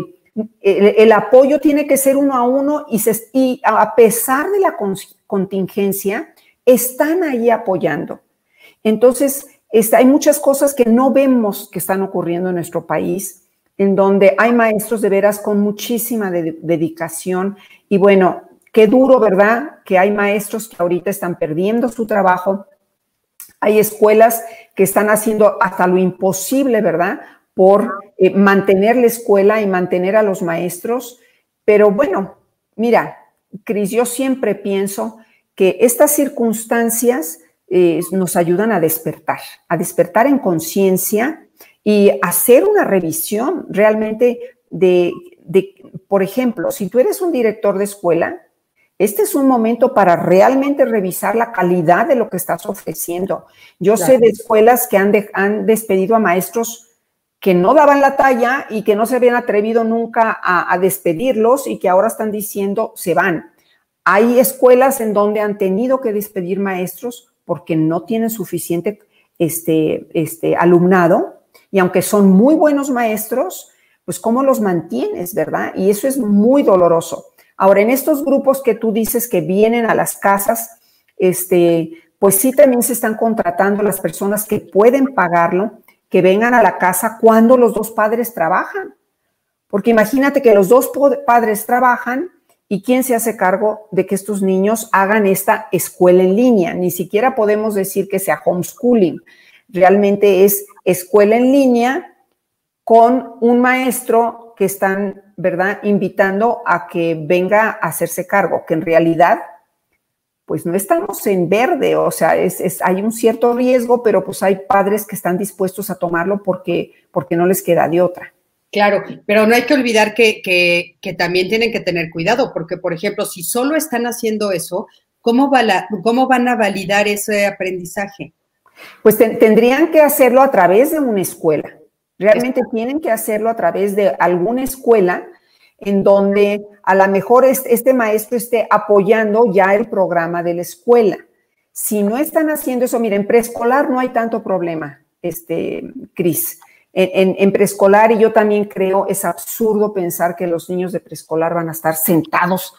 el, apoyo tiene que ser uno a uno y, a pesar de la contingencia, están ahí apoyando. Entonces, hay muchas cosas que no vemos que están ocurriendo en nuestro país, en donde hay maestros de veras con muchísima dedicación. Y bueno, qué duro, ¿verdad? Que hay maestros que ahorita están perdiendo su trabajo. Hay escuelas que están haciendo hasta lo imposible, ¿verdad? por eh, mantener la escuela y mantener a los maestros. Pero bueno, mira, Cris, yo siempre pienso que estas circunstancias eh, nos ayudan a despertar, a despertar en conciencia y hacer una revisión realmente de, por ejemplo, si tú eres un director de escuela, este es un momento para realmente revisar la calidad de lo que estás ofreciendo. Yo sé de escuelas que han, han despedido a maestros que no daban la talla y que no se habían atrevido nunca a, despedirlos y que ahora están diciendo se van. Hay escuelas en donde han tenido que despedir maestros porque no tienen suficiente este, este alumnado y aunque son muy buenos maestros, pues cómo los mantienes, ¿verdad? Y eso es muy doloroso. Ahora, en estos grupos que tú dices que vienen a las casas, este, pues sí también se están contratando las personas que pueden pagarlo que vengan a la casa cuando los dos padres trabajan. Porque imagínate que los dos padres trabajan y quién se hace cargo de que estos niños hagan esta escuela en línea. Ni siquiera podemos decir que sea homeschooling. Realmente es escuela en línea con un maestro que están, ¿verdad?, invitando a que venga a hacerse cargo, que en realidad pues no estamos en verde, o sea, es, hay un cierto riesgo, pero pues hay padres que están dispuestos a tomarlo porque, porque no les queda de otra. Claro, pero no hay que olvidar que, que, también tienen que tener cuidado, porque, por ejemplo, si solo están haciendo eso, ¿cómo, va cómo van a validar ese aprendizaje? Pues tendrían que hacerlo a través de una escuela. Realmente tienen que hacerlo a través de alguna escuela en donde a lo mejor este, maestro esté apoyando ya el programa de la escuela. Si no están haciendo eso, miren, en preescolar no hay tanto problema, este, Cris. En, preescolar, y yo también creo, es absurdo pensar que los niños de preescolar van a estar sentados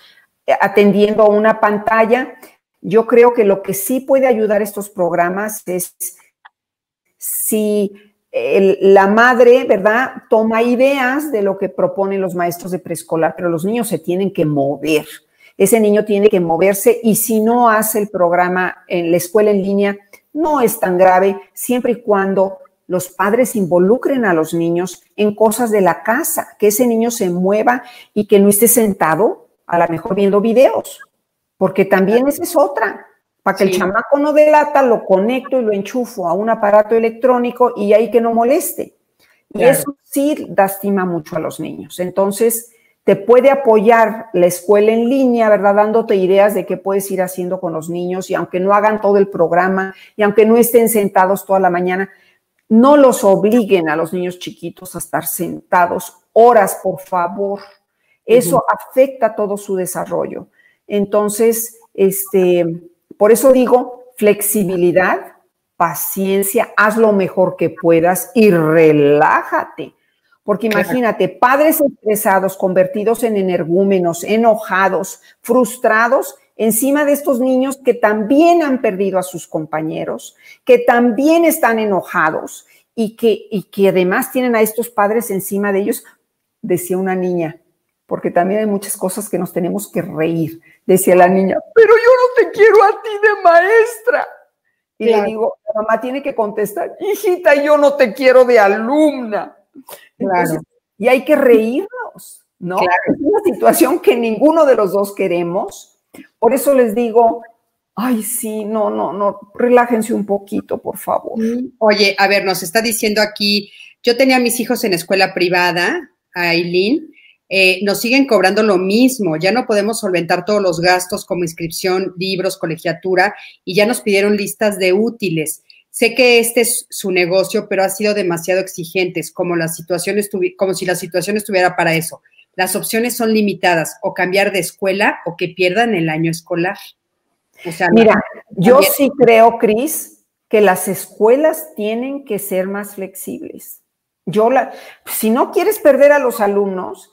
eh, atendiendo a una pantalla. Yo creo que lo que sí puede ayudar estos programas es si la madre, ¿verdad? Toma ideas de lo que proponen los maestros de preescolar, pero los niños se tienen que mover. Ese niño tiene que moverse y si no hace el programa en la escuela en línea, no es tan grave, siempre y cuando los padres involucren a los niños en cosas de la casa, que ese niño se mueva y que no esté sentado, a lo mejor viendo videos, porque también esa es otra. Para que el chamaco no delata, lo conecto y lo enchufo a un aparato electrónico y ahí que no moleste. Y eso sí lastima mucho a los niños. Entonces, te puede apoyar la escuela en línea, ¿verdad? Dándote ideas de qué puedes ir haciendo con los niños y aunque no hagan todo el programa y aunque no estén sentados toda la mañana, no los obliguen a los niños chiquitos a estar sentados horas, por favor. Eso afecta todo su desarrollo. Entonces, este, por eso digo, flexibilidad, paciencia, haz lo mejor que puedas y relájate. Porque imagínate, padres estresados, convertidos en energúmenos, enojados, frustrados, encima de estos niños que también han perdido a sus compañeros, que también están enojados y que, y que además tienen a estos padres encima de ellos, decía una niña, porque también hay muchas cosas que nos tenemos que reír, decía la niña, pero yo no te quiero a ti de maestra. Y le digo, la mamá tiene que contestar, hijita, yo no te quiero de alumna. y hay que reírnos, ¿no? Es una situación que ninguno de los dos queremos. Por eso les digo, ay, sí, no, no, no, relájense un poquito, por favor. Oye, a ver, nos está diciendo aquí, yo tenía a mis hijos en escuela privada, Aileen, eh, nos siguen cobrando lo mismo, ya no podemos solventar todos los gastos como inscripción, libros, colegiatura y ya nos pidieron listas de útiles. Sé que este es su negocio, pero ha sido demasiado exigentes, como, la situación como si la situación estuviera para eso. Las opciones son limitadas, o cambiar de escuela o que pierdan el año escolar. Mira, yo sí creo, Cris, que las escuelas tienen que ser más flexibles. Yo la, si no quieres perder a los alumnos,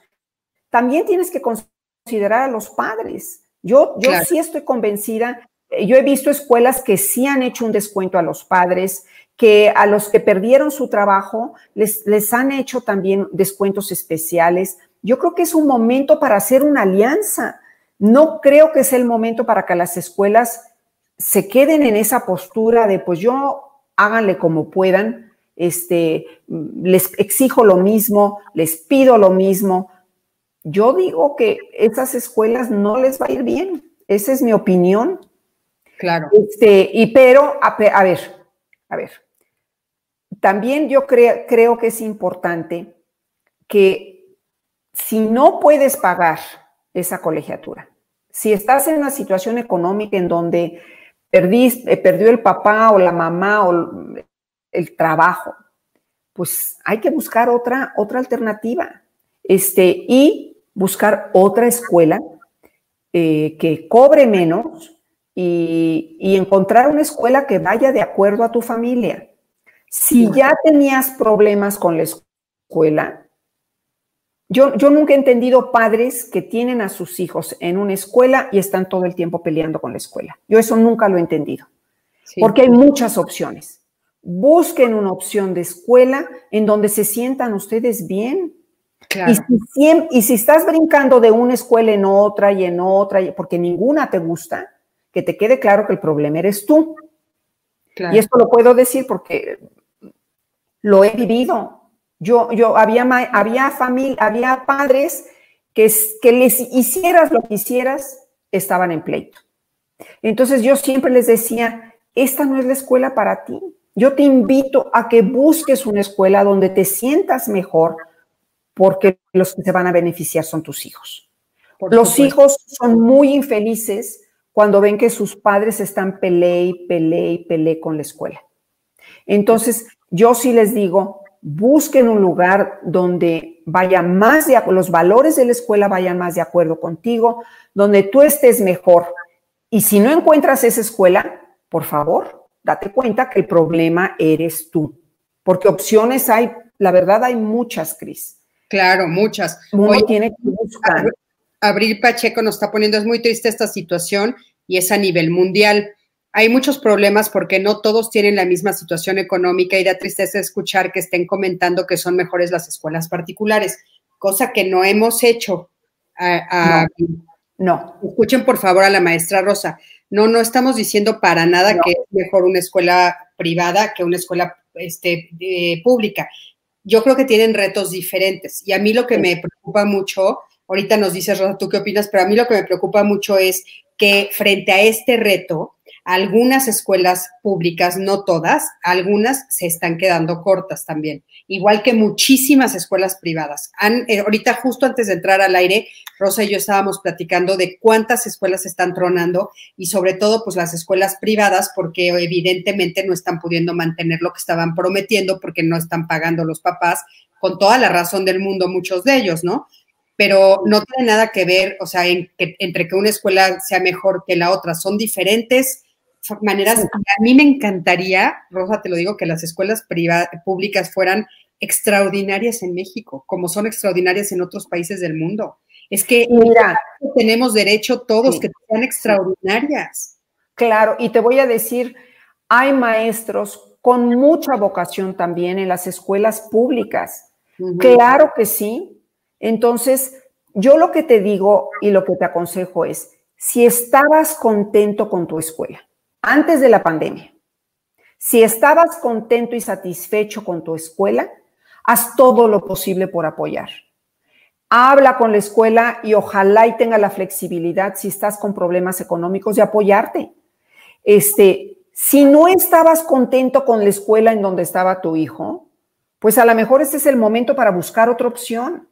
también tienes que considerar a los padres. Yo, yo sí estoy convencida, eh, yo he visto escuelas que sí han hecho un descuento a los padres, que a los que perdieron su trabajo les, les han hecho también descuentos especiales. Yo creo que es un momento para hacer una alianza. No creo que sea el momento para que las escuelas se queden en esa postura de, pues yo háganle como puedan, este, les exijo lo mismo, les pido lo mismo, yo digo que esas escuelas no les va a ir bien. Esa es mi opinión. Claro. Este, y pero, a, ver, a ver. También yo creo que es importante que si no puedes pagar esa colegiatura, si estás en una situación económica en donde perdiste, eh, perdió el papá o la mamá o el trabajo, pues hay que buscar otra, otra alternativa. Este, y buscar otra escuela eh, que cobre menos y, encontrar una escuela que vaya de acuerdo a tu familia. Si ya tenías problemas con la escuela, yo, yo, nunca he entendido padres que tienen a sus hijos en una escuela y están todo el tiempo peleando con la escuela. Yo eso nunca lo he entendido, porque hay muchas opciones. Busquen una opción de escuela en donde se sientan ustedes bien, y, si, estás brincando de una escuela en otra y en otra, porque ninguna te gusta, que te quede claro que el problema eres tú. Y esto lo puedo decir porque lo he vivido. Yo, yo había, había familia, había padres que, que les hicieras lo que hicieras, estaban en pleito. Entonces yo siempre les decía, esta no es la escuela para ti. Yo te invito a que busques una escuela donde te sientas mejor, porque los que se van a beneficiar son tus hijos. los hijos son muy infelices cuando ven que sus padres están peleé y peleé y peleé con la escuela. Entonces, yo sí les digo, busquen un lugar donde vaya más de los valores de la escuela vayan más de acuerdo contigo, donde tú estés mejor. Y si no encuentras esa escuela, por favor, date cuenta que el problema eres tú, porque opciones hay, la verdad hay muchas, Cris. Claro, muchas. Uno tiene que buscar. Abril Pacheco nos está poniendo, es muy triste esta situación y es a nivel mundial. hay muchos problemas porque no todos tienen la misma situación económica y da tristeza escuchar que estén comentando que son mejores las escuelas particulares, cosa que no hemos hecho. no, Escuchen por favor a la maestra Rosa. No, no estamos diciendo para nada que es mejor una escuela privada que una escuela este, pública. Yo creo que tienen retos diferentes y a mí lo que me preocupa mucho, ahorita nos dices Rosa, ¿tú qué opinas? Pero a mí lo que me preocupa mucho es que frente a este reto, algunas escuelas públicas, no todas, algunas se están quedando cortas también, igual que muchísimas escuelas privadas. Han, eh, ahorita, justo antes de entrar al aire, Rosa y yo estábamos platicando de cuántas escuelas están tronando y sobre todo, pues las escuelas privadas, porque evidentemente no están pudiendo mantener lo que estaban prometiendo porque no están pagando los papás, con toda la razón del mundo, muchos de ellos, ¿no? pero no tiene nada que ver, o sea, entre que una escuela sea mejor que la otra, son diferentes maneras. A mí me encantaría, Rosa, te lo digo, que las escuelas privadas, públicas fueran extraordinarias en México, como son extraordinarias en otros países del mundo. Es que Mira, tenemos derecho todos que sean extraordinarias. Claro, y te voy a decir, hay maestros con mucha vocación también en las escuelas públicas. Claro que sí. Entonces, yo lo que te digo y lo que te aconsejo es, si estabas contento con tu escuela, antes de la pandemia. Si estabas contento y satisfecho con tu escuela, haz todo lo posible por apoyar. Habla con la escuela y ojalá y tenga la flexibilidad si estás con problemas económicos de apoyarte. Este, si no estabas contento con la escuela en donde estaba tu hijo, pues a lo mejor este es el momento para buscar otra opción.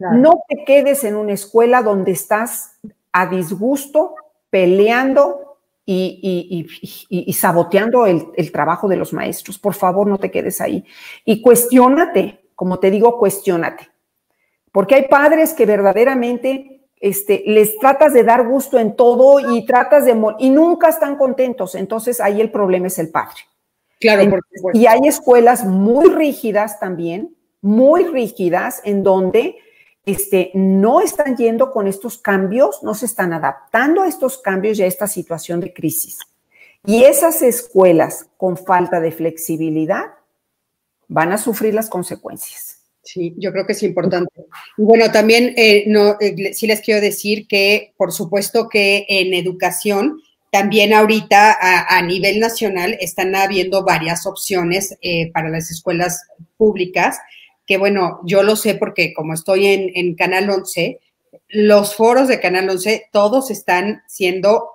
No te quedes en una escuela donde estás a disgusto, peleando y, saboteando el, el, trabajo de los maestros. Por favor, no te quedes ahí. Y cuestiónate, como te digo, cuestiónate. Porque hay padres que verdaderamente este, les tratas de dar gusto en todo y tratas de... y nunca están contentos. Entonces ahí el problema es el padre. Claro, por Y hay escuelas muy rígidas también, muy rígidas, en donde este, no están yendo con estos cambios, no se están adaptando a estos cambios y a esta situación de crisis. Y esas escuelas con falta de flexibilidad van a sufrir las consecuencias. Sí, yo creo que es importante. Bueno, también eh, eh, sí les quiero decir que, por supuesto, que en educación, también ahorita a, nivel nacional están habiendo varias opciones eh, para las escuelas públicas que bueno, yo lo sé porque como estoy en, Canal 11, los foros de Canal 11, todos están siendo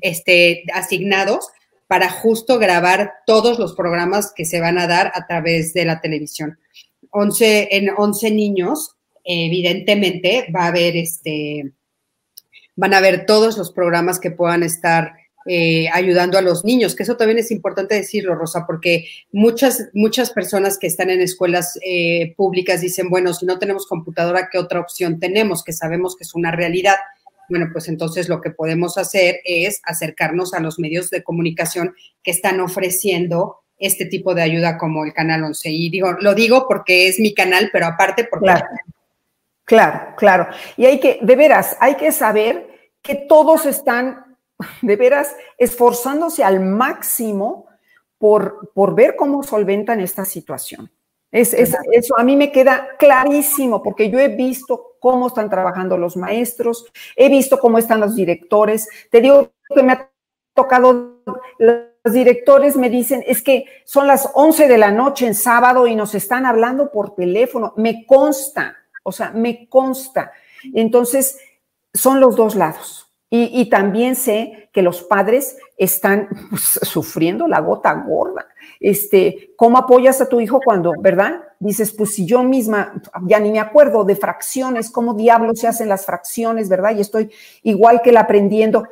este, asignados para justo grabar todos los programas que se van a dar a través de la televisión. 11, en 11 niños, evidentemente, va a haber este, van a ver todos los programas que puedan estar eh, ayudando a los niños, que eso también es importante decirlo, Rosa, porque muchas, muchas personas que están en escuelas eh, públicas dicen, bueno, si no tenemos computadora, ¿qué otra opción tenemos? Que sabemos que es una realidad. Bueno, pues entonces lo que podemos hacer es acercarnos a los medios de comunicación que están ofreciendo este tipo de ayuda como el Canal 11. Y digo, lo digo porque es mi canal, pero aparte porque... Claro, claro, claro. Y hay que, de veras, hay que saber que todos están de veras esforzándose al máximo por, por ver cómo solventan esta situación. Es, eso a mí me queda clarísimo porque yo he visto cómo están trabajando los maestros, he visto cómo están los directores. Te digo que me ha tocado, los directores me dicen, es que son las 11 de la noche en sábado y nos están hablando por teléfono. Me consta, o sea, me consta. Entonces, son los dos lados. Y, también sé que los padres están pues, sufriendo la gota gorda. Este, ¿Cómo apoyas a tu hijo cuando, verdad? Dices, pues si yo misma, ya ni me acuerdo de fracciones, cómo diablos se hacen las fracciones, ¿verdad? Y estoy igual que el aprendiendo.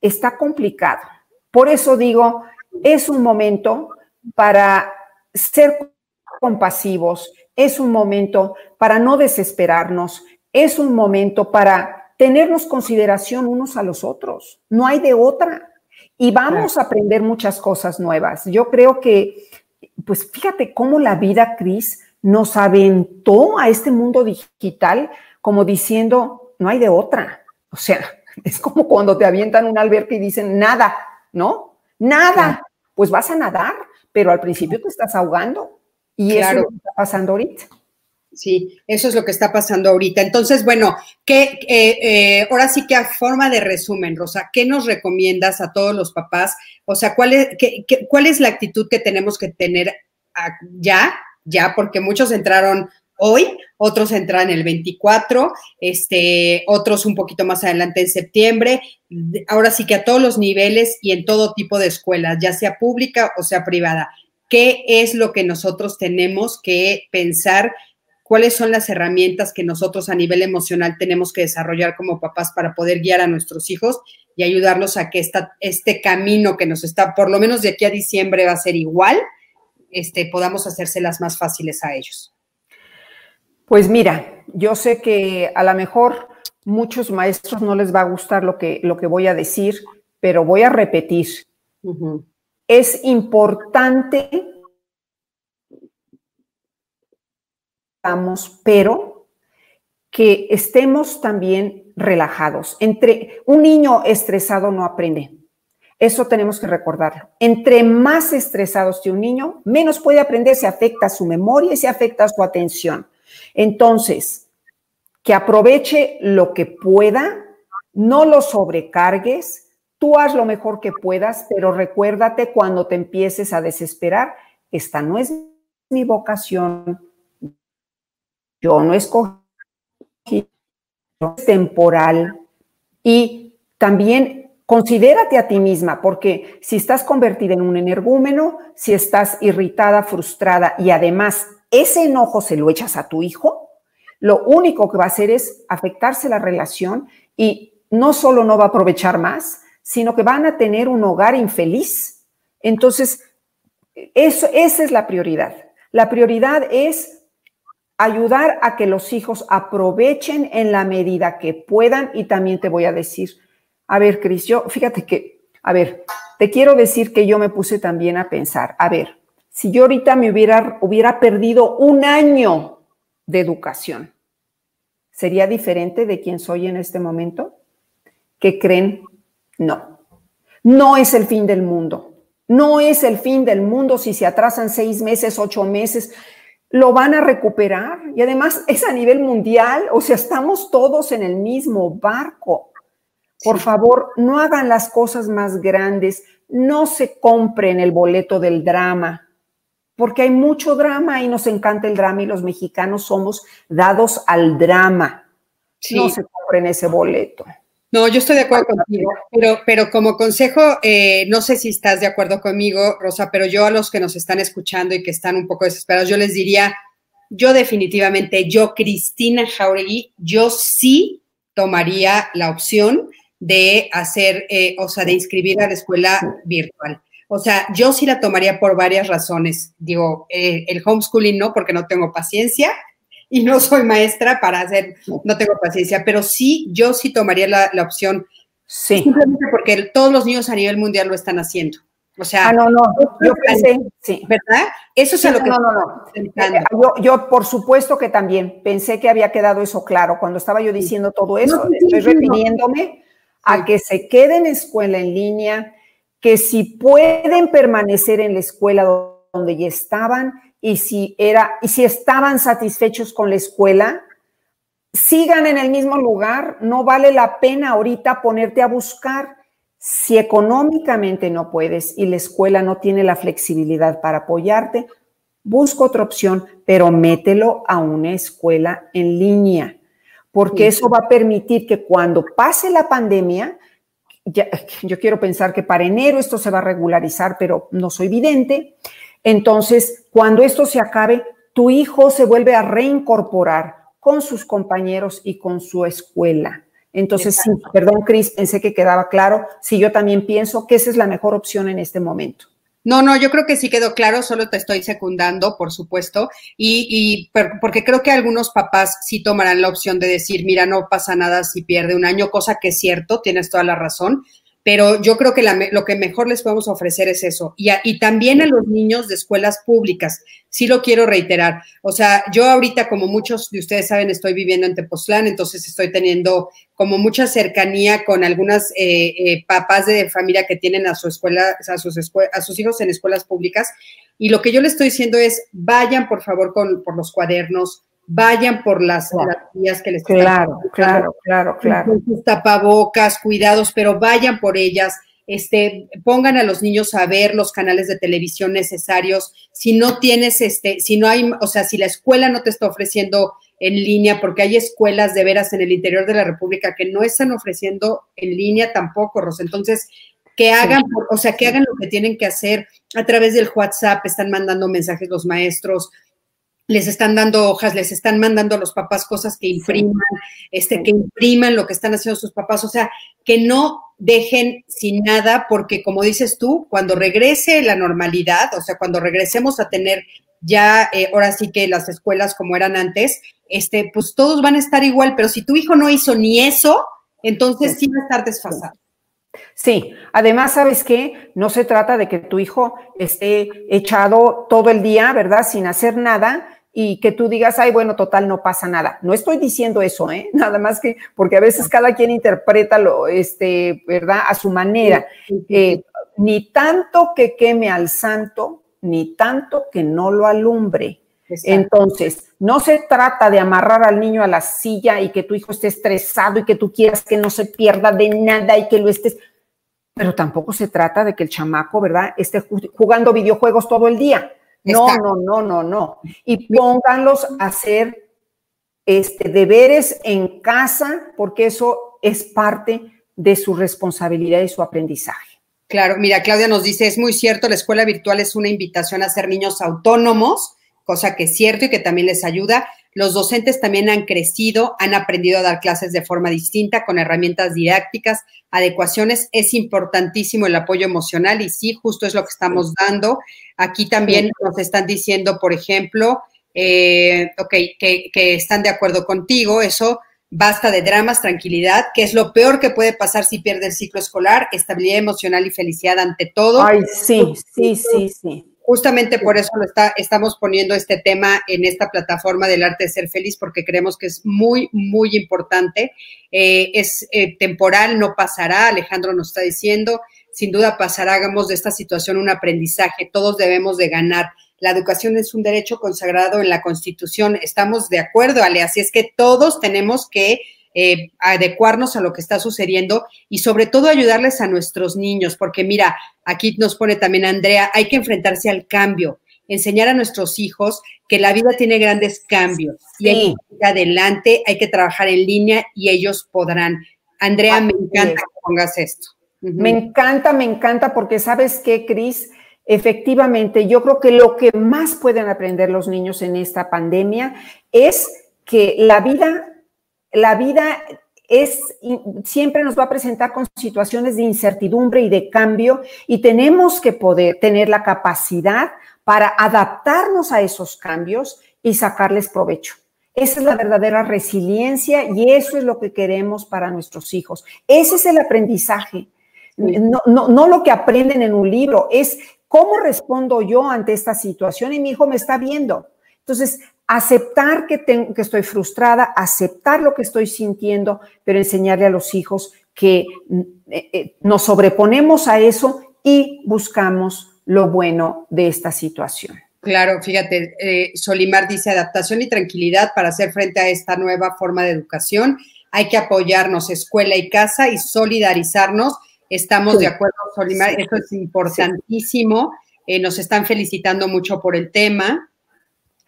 Está complicado. Por eso digo, es un momento para ser compasivos, es un momento para no desesperarnos, es un momento para tenernos consideración unos a los otros. No hay de otra. Y vamos a aprender muchas cosas nuevas. Yo creo que, pues fíjate cómo la vida, Cris, nos aventó a este mundo digital como diciendo, no hay de otra. O sea, [LAUGHS] es como cuando te avientan un alberca y dicen nada, ¿no? Nada, pues vas a nadar, pero al principio te estás ahogando. Y eso es lo que está pasando ahorita. Sí, eso es lo que está pasando ahorita. Entonces, bueno, ¿qué, eh, eh, ahora sí que a forma de resumen, Rosa, ¿qué nos recomiendas a todos los papás? O sea, ¿cuál es, cuál es la actitud que tenemos que tener ya, ya, porque muchos entraron hoy, otros entran el 24, este, otros un poquito más adelante en septiembre. Ahora sí que a todos los niveles y en todo tipo de escuelas, ya sea pública o sea privada. ¿Qué es lo que nosotros tenemos que pensar? ¿Cuáles son las herramientas que nosotros a nivel emocional tenemos que desarrollar como papás para poder guiar a nuestros hijos y ayudarlos a que esta, este camino que nos está, por lo menos de aquí a diciembre, va a ser igual? Este, podamos hacérselas más fáciles a ellos. Pues mira, yo sé que a lo mejor muchos maestros no les va a gustar lo que, lo que voy a decir, pero voy a repetir. Es importante, pero que estemos también relajados. Entre un niño estresado no aprende. Eso tenemos que recordarlo. Entre más estresados esté un niño, menos puede aprender, se afecta su memoria y se afecta su atención. Entonces, que aproveche lo que pueda, no lo sobrecargues, tú haz lo mejor que puedas, pero recuérdate cuando te empieces a desesperar, esta no es mi vocación, yo no escogí, es temporal y también Considérate a ti misma, porque si estás convertida en un energúmeno, si estás irritada, frustrada y además ese enojo se lo echas a tu hijo, lo único que va a hacer es afectarse la relación y no solo no va a aprovechar más, sino que van a tener un hogar infeliz. Entonces, eso, esa es la prioridad. La prioridad es ayudar a que los hijos aprovechen en la medida que puedan y también te voy a decir, a ver, Cris, yo, fíjate que, a ver, te quiero decir que yo me puse también a pensar, a ver, si yo ahorita me hubiera, hubiera perdido un año de educación, ¿sería diferente de quien soy en este momento? ¿Qué creen? No. No es el fin del mundo. No es el fin del mundo si se atrasan seis meses, ocho meses. Lo van a recuperar. Y además es a nivel mundial. O sea, estamos todos en el mismo barco. Por favor, no hagan las cosas más grandes, no se compren el boleto del drama, porque hay mucho drama y nos encanta el drama y los mexicanos somos dados al drama. No se compren ese boleto. No, yo estoy de acuerdo contigo, pero, pero como consejo, eh, no sé si estás de acuerdo conmigo, Rosa, pero yo a los que nos están escuchando y que están un poco desesperados, yo les diría, yo definitivamente, yo, Cristina Jauregui, yo sí tomaría la opción de hacer, eh, o sea, de inscribir a la escuela virtual. O sea, yo sí la tomaría por varias razones. Digo, eh, el homeschooling no, porque no tengo paciencia y no soy maestra para hacer, no tengo paciencia, pero sí, yo sí tomaría la, opción. Sí. Simplemente porque todos los niños a nivel mundial lo están haciendo. O sea, ah, no, no, yo pensé, sí. ¿Verdad? Eso es lo que. No, no, no. Eh, yo, yo, por supuesto que también pensé que había quedado eso claro cuando estaba yo diciendo todo eso. estoy refiriéndome a que se queden en escuela en línea, que si pueden permanecer en la escuela donde ya estaban y si era y si estaban satisfechos con la escuela, sigan en el mismo lugar, no vale la pena ahorita ponerte a buscar si económicamente no puedes y la escuela no tiene la flexibilidad para apoyarte, busca otra opción, pero mételo a una escuela en línea porque eso va a permitir que cuando pase la pandemia, yo quiero pensar que para enero esto se va a regularizar, pero no soy vidente. Entonces, cuando esto se acabe, tu hijo se vuelve a reincorporar con sus compañeros y con su escuela. Entonces, sí, perdón, Cris, pensé que quedaba claro. Sí, yo también pienso que esa es la mejor opción en este momento. No, no, yo creo que sí quedó claro, solo te estoy secundando, por supuesto, y, y porque creo que algunos papás sí tomarán la opción de decir, mira, no pasa nada si pierde un año, cosa que es cierto, tienes toda la razón, pero yo creo que lo que mejor les podemos ofrecer es eso. Y, y, también a los niños de escuelas públicas, sí lo quiero reiterar. O sea, yo ahorita, como muchos de ustedes saben, estoy viviendo en Tepoztlán, entonces estoy teniendo como mucha cercanía con algunas eh, eh, papás de familia que tienen a su escuela, a sus, a sus hijos en escuelas públicas. Y lo que yo les estoy diciendo es, vayan por favor con, por los cuadernos, vayan por las claro. que les Claro, claro, claro, claro. Sus tapabocas, cuidados, pero vayan por ellas. Este, pongan a los niños a ver los canales de televisión necesarios. Si no tienes, este, si no hay, o sea, si la escuela no te está ofreciendo en línea, porque hay escuelas de veras en el interior de la República que no están ofreciendo en línea tampoco, Rosa. Entonces, que hagan, o sea, que hagan lo que tienen que hacer a través del WhatsApp, están mandando mensajes los maestros, les están dando hojas, les están mandando a los papás cosas que impriman, este, que impriman lo que están haciendo sus papás, o sea, que no dejen sin nada, porque como dices tú, cuando regrese la normalidad, o sea, cuando regresemos a tener ya, eh, ahora sí que las escuelas como eran antes, este, pues todos van a estar igual, pero si tu hijo no hizo ni eso, entonces sí, va a estar desfasado. Sí, además, ¿sabes qué? No se trata de que tu hijo esté echado todo el día, ¿verdad? Sin hacer nada y que tú digas, ay, bueno, total, no pasa nada. No estoy diciendo eso, ¿eh? [LAUGHS] Nada más que, porque a veces cada quien interpreta lo, este, ¿verdad? A su manera. Eh, ni tanto que queme al santo, ni tanto que no lo alumbre. Entonces, no se trata de amarrar al niño a la silla y que tu hijo esté estresado y que tú quieras que no se pierda de nada y que lo estés, pero tampoco se trata de que el chamaco, ¿verdad?, esté jugando videojuegos todo el día. No, no, no, no, no. Y pónganlos a hacer este, deberes en casa, porque eso es parte de su responsabilidad y su aprendizaje. Claro, mira, Claudia nos dice, es muy cierto, la escuela virtual es una invitación a ser niños autónomos, cosa que es cierto y que también les ayuda. Los docentes también han crecido, han aprendido a dar clases de forma distinta, con herramientas didácticas, adecuaciones. Es importantísimo el apoyo emocional y sí, justo es lo que estamos dando. Aquí también nos están diciendo, por ejemplo, eh, ok, que, que están de acuerdo contigo, eso basta de dramas, tranquilidad, que es lo peor que puede pasar si pierde el ciclo escolar, estabilidad emocional y felicidad ante todo. Ay, sí, sí, sí, sí. Justamente por eso lo está, estamos poniendo este tema en esta plataforma del arte de ser feliz, porque creemos que es muy, muy importante. Eh, es eh, temporal, no pasará, Alejandro nos está diciendo, sin duda pasará, hagamos de esta situación un aprendizaje, todos debemos de ganar. La educación es un derecho consagrado en la Constitución, estamos de acuerdo, Ale, así es que todos tenemos que eh, adecuarnos a lo que está sucediendo y sobre todo ayudarles a nuestros niños, porque mira, aquí nos pone también Andrea, hay que enfrentarse al cambio, enseñar a nuestros hijos que la vida tiene grandes cambios y hay que ir adelante, hay que trabajar en línea y ellos podrán. Andrea, me encanta que pongas esto. Me encanta, me encanta porque sabes qué, Cris, efectivamente, yo creo que lo que más pueden aprender los niños en esta pandemia es que la vida la vida es, siempre nos va a presentar con situaciones de incertidumbre y de cambio y tenemos que poder tener la capacidad para adaptarnos a esos cambios y sacarles provecho. Esa es la verdadera resiliencia y eso es lo que queremos para nuestros hijos. Ese es el aprendizaje. No, no, no lo que aprenden en un libro, es cómo respondo yo ante esta situación y mi hijo me está viendo. Entonces, aceptar que, tengo, que estoy frustrada, aceptar lo que estoy sintiendo, pero enseñarle a los hijos que eh, eh, nos sobreponemos a eso y buscamos lo bueno de esta situación. Claro, fíjate, eh, Solimar dice adaptación y tranquilidad para hacer frente a esta nueva forma de educación. Hay que apoyarnos, escuela y casa, y solidarizarnos. Estamos de acuerdo, Solimar, eso es importantísimo. nos están felicitando mucho por el tema.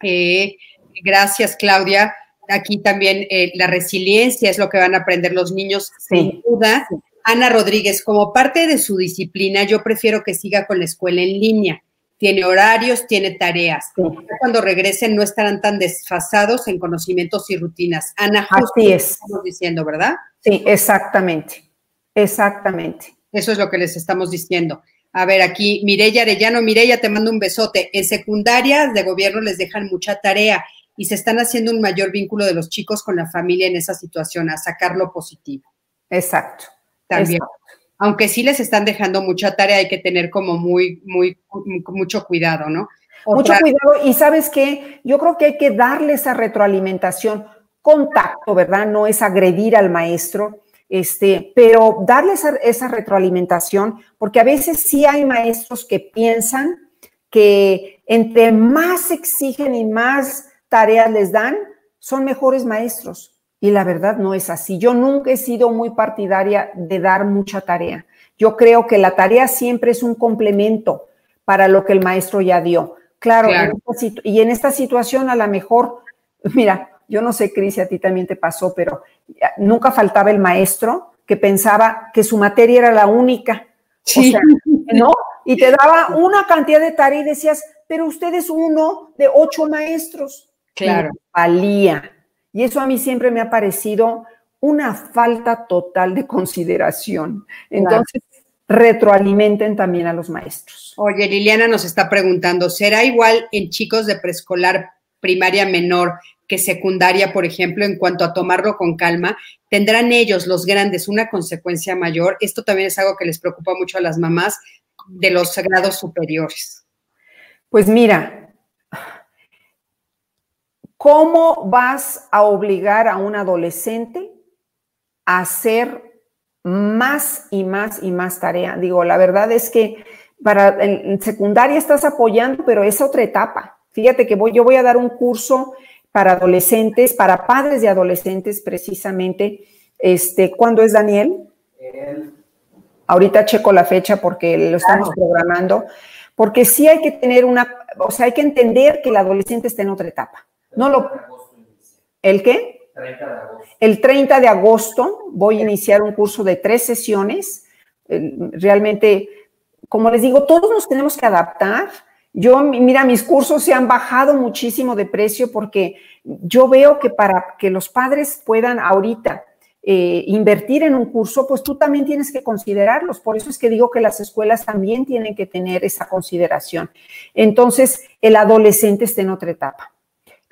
Eh, gracias, Claudia. Aquí también eh, la resiliencia es lo que van a aprender los niños, sin duda. Ana Rodríguez, como parte de su disciplina, yo prefiero que siga con la escuela en línea. Tiene horarios, tiene tareas. Cuando regresen no estarán tan desfasados en conocimientos y rutinas. Ana, justo Así es. estamos diciendo, ¿verdad? Sí, exactamente. Exactamente. Eso es lo que les estamos diciendo. A ver, aquí Mireya Arellano, Mireya, te mando un besote. En secundaria de gobierno les dejan mucha tarea y se están haciendo un mayor vínculo de los chicos con la familia en esa situación, a sacar lo positivo. Exacto. También. aunque sí les están dejando mucha tarea, hay que tener como muy, muy, mucho cuidado, ¿no? Mucho cuidado y sabes qué, yo creo que hay que darle esa retroalimentación, contacto, ¿verdad? No es agredir al maestro, este, pero darle esa, retroalimentación, porque a veces sí hay maestros que piensan que entre más exigen y más tareas les dan, son mejores maestros. Y la verdad no es así. Yo nunca he sido muy partidaria de dar mucha tarea. Yo creo que la tarea siempre es un complemento para lo que el maestro ya dio. Claro, y en esta situación a lo mejor, [LAUGHS] mira, yo no sé, Cris, si a ti también te pasó, pero nunca faltaba el maestro que pensaba que su materia era la única. Sí. [LAUGHS] ¿no? Y te daba una cantidad de tarea y decías, pero usted es uno de ocho maestros. Claro. valía. Y eso a mí siempre me ha parecido una falta total de consideración. Entonces, retroalimenten también a los maestros. Oye, Liliana nos está preguntando, ¿será igual en chicos de preescolar primaria menor que secundaria, por ejemplo, en cuanto a tomarlo con calma? ¿Tendrán ellos, los grandes, una consecuencia mayor? Esto también es algo que les preocupa mucho a las mamás de los grados superiores. Pues mira, ¿cómo vas a obligar a un adolescente a hacer más y más y más tarea. Digo, la verdad es que para en secundaria estás apoyando, pero es otra etapa. Fíjate que voy, yo voy a dar un curso para adolescentes, para padres de adolescentes precisamente. Este, ¿cuándo es Daniel? Ahorita checo la fecha porque lo estamos programando, porque sí hay que tener una, o sea, hay que entender que el adolescente está en otra etapa. No lo ¿El qué? El 30 de agosto voy a iniciar un curso de tres sesiones. Realmente, como les digo, todos nos tenemos que adaptar. Yo, mira, mis cursos se han bajado muchísimo de precio porque yo veo que para que los padres puedan ahorita eh, invertir en un curso, pues tú también tienes que considerarlos. Por eso es que digo que las escuelas también tienen que tener esa consideración. Entonces, el adolescente está en otra etapa.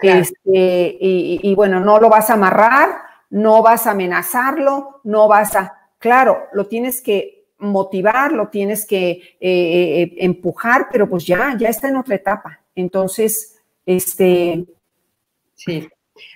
Este, y, bueno, no lo vas a amarrar, no vas a amenazarlo, no vas a, claro, lo tienes que motivar, lo tienes que eh, eh, empujar, pero pues ya, ya está en otra etapa. Entonces, este... Sí,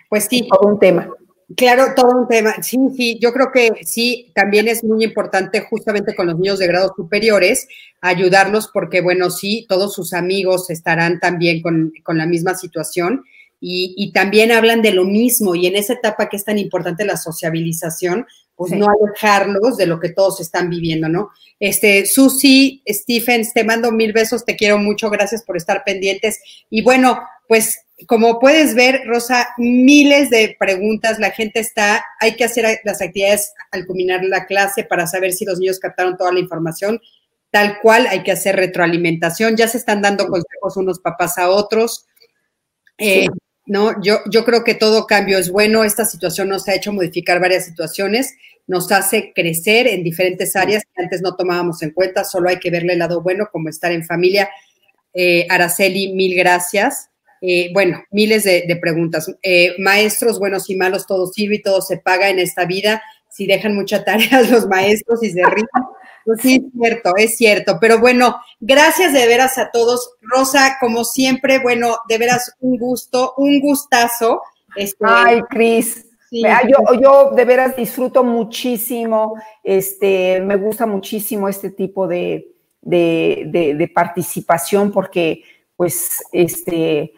pues sí. Todo un tema. Claro, todo un tema. Sí, sí, yo creo que sí, también es muy importante justamente con los niños de grados superiores ayudarlos porque, bueno, sí, todos sus amigos estarán también con, con la misma situación y, también hablan de lo mismo y en esa etapa que es tan importante la sociabilización, pues no alejarlos de lo que todos están viviendo, ¿no? Este, Susi, Stephens, te mando mil besos, te quiero mucho, gracias por estar pendientes. Y bueno, pues como puedes ver, Rosa, miles de preguntas, la gente está, hay que hacer las actividades al culminar la clase para saber si los niños captaron toda la información, tal cual, hay que hacer retroalimentación, ya se están dando consejos unos papás a otros. Eh, ¿no? Yo, yo creo que todo cambio es bueno. Esta situación nos ha hecho modificar varias situaciones, nos hace crecer en diferentes áreas que antes no tomábamos en cuenta. Solo hay que verle el lado bueno, como estar en familia. Eh, Araceli, mil gracias. Eh, bueno, miles de, preguntas. Eh, maestros buenos y malos, todo sirve y todo se paga en esta vida. Si dejan mucha tarea [LAUGHS] los maestros y se ríen, pues sí, es cierto, es cierto. Pero bueno, gracias de veras a todos. Rosa, como siempre, bueno, de veras un gusto, un gustazo. Este, Ay, Cris. yo, yo de veras disfruto muchísimo, este, me gusta muchísimo este tipo de, de, participación porque pues este,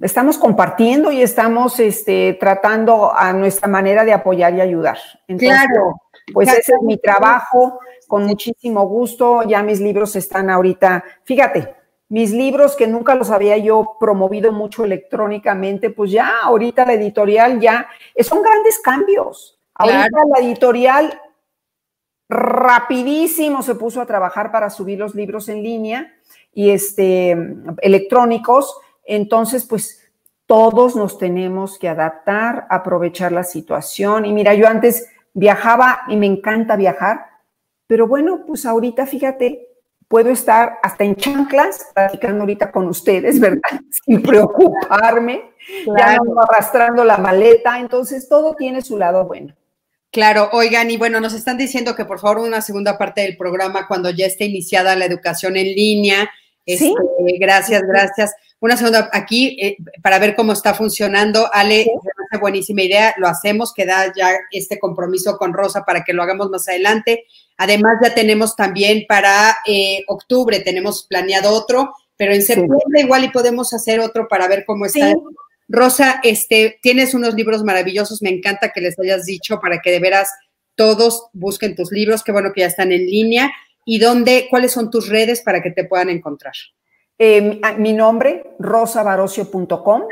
estamos compartiendo y estamos este, tratando a nuestra manera de apoyar y ayudar. claro. Pues ese es mi trabajo, con muchísimo gusto. Ya mis libros están ahorita, fíjate, mis libros que nunca los había yo promovido mucho electrónicamente, pues ya ahorita la editorial ya, son grandes cambios. Ahorita la editorial rapidísimo se puso a trabajar para subir los libros en línea y este electrónicos. Entonces, pues todos nos tenemos que adaptar, aprovechar la situación. Y mira, yo antes viajaba y me encanta viajar, pero bueno, pues ahorita fíjate, puedo estar hasta en chanclas platicando ahorita con ustedes, [LAUGHS] ¿verdad? Sin preocuparme, ya no arrastrando la maleta, entonces todo tiene su lado bueno. Claro, oigan, y bueno, nos están diciendo que por favor una segunda parte del programa cuando ya esté iniciada la educación en línea. ¿Sí? Este, gracias, gracias. Una segunda aquí eh, para ver cómo está funcionando. Ale, buenísima idea, lo hacemos, queda ya este compromiso con Rosa para que lo hagamos más adelante. Además, ya tenemos también para eh, octubre, tenemos planeado otro, pero en septiembre igual y podemos hacer otro para ver cómo está. Rosa, este, tienes unos libros maravillosos, me encanta que les hayas dicho para que de veras todos busquen tus libros, qué bueno que ya están en línea. ¿Y dónde, cuáles son tus redes para que te puedan encontrar? Eh, ah, mi, nombre, rosabarocio.com,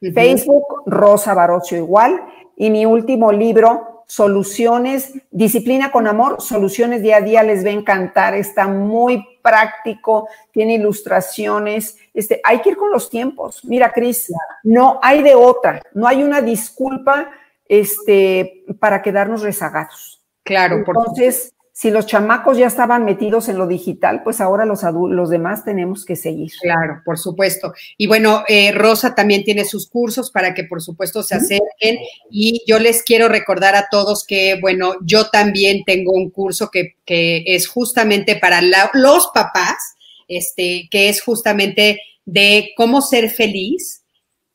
Facebook, Rosa Barocio igual, y mi último libro, Soluciones, Disciplina con Amor, Soluciones Día a Día, les va a encantar, está muy práctico, tiene ilustraciones, este, hay que ir con los tiempos. Mira, Cris, no hay de otra, no hay una disculpa este, para quedarnos rezagados. Claro, entonces, si los chamacos ya estaban metidos en lo digital, pues ahora los los demás tenemos que seguir. Claro, por supuesto. Y bueno, eh, Rosa también tiene sus cursos para que por supuesto se acerquen. Y yo les quiero recordar a todos que, bueno, yo también tengo un curso que, que es justamente para los papás, este, que es justamente de cómo ser feliz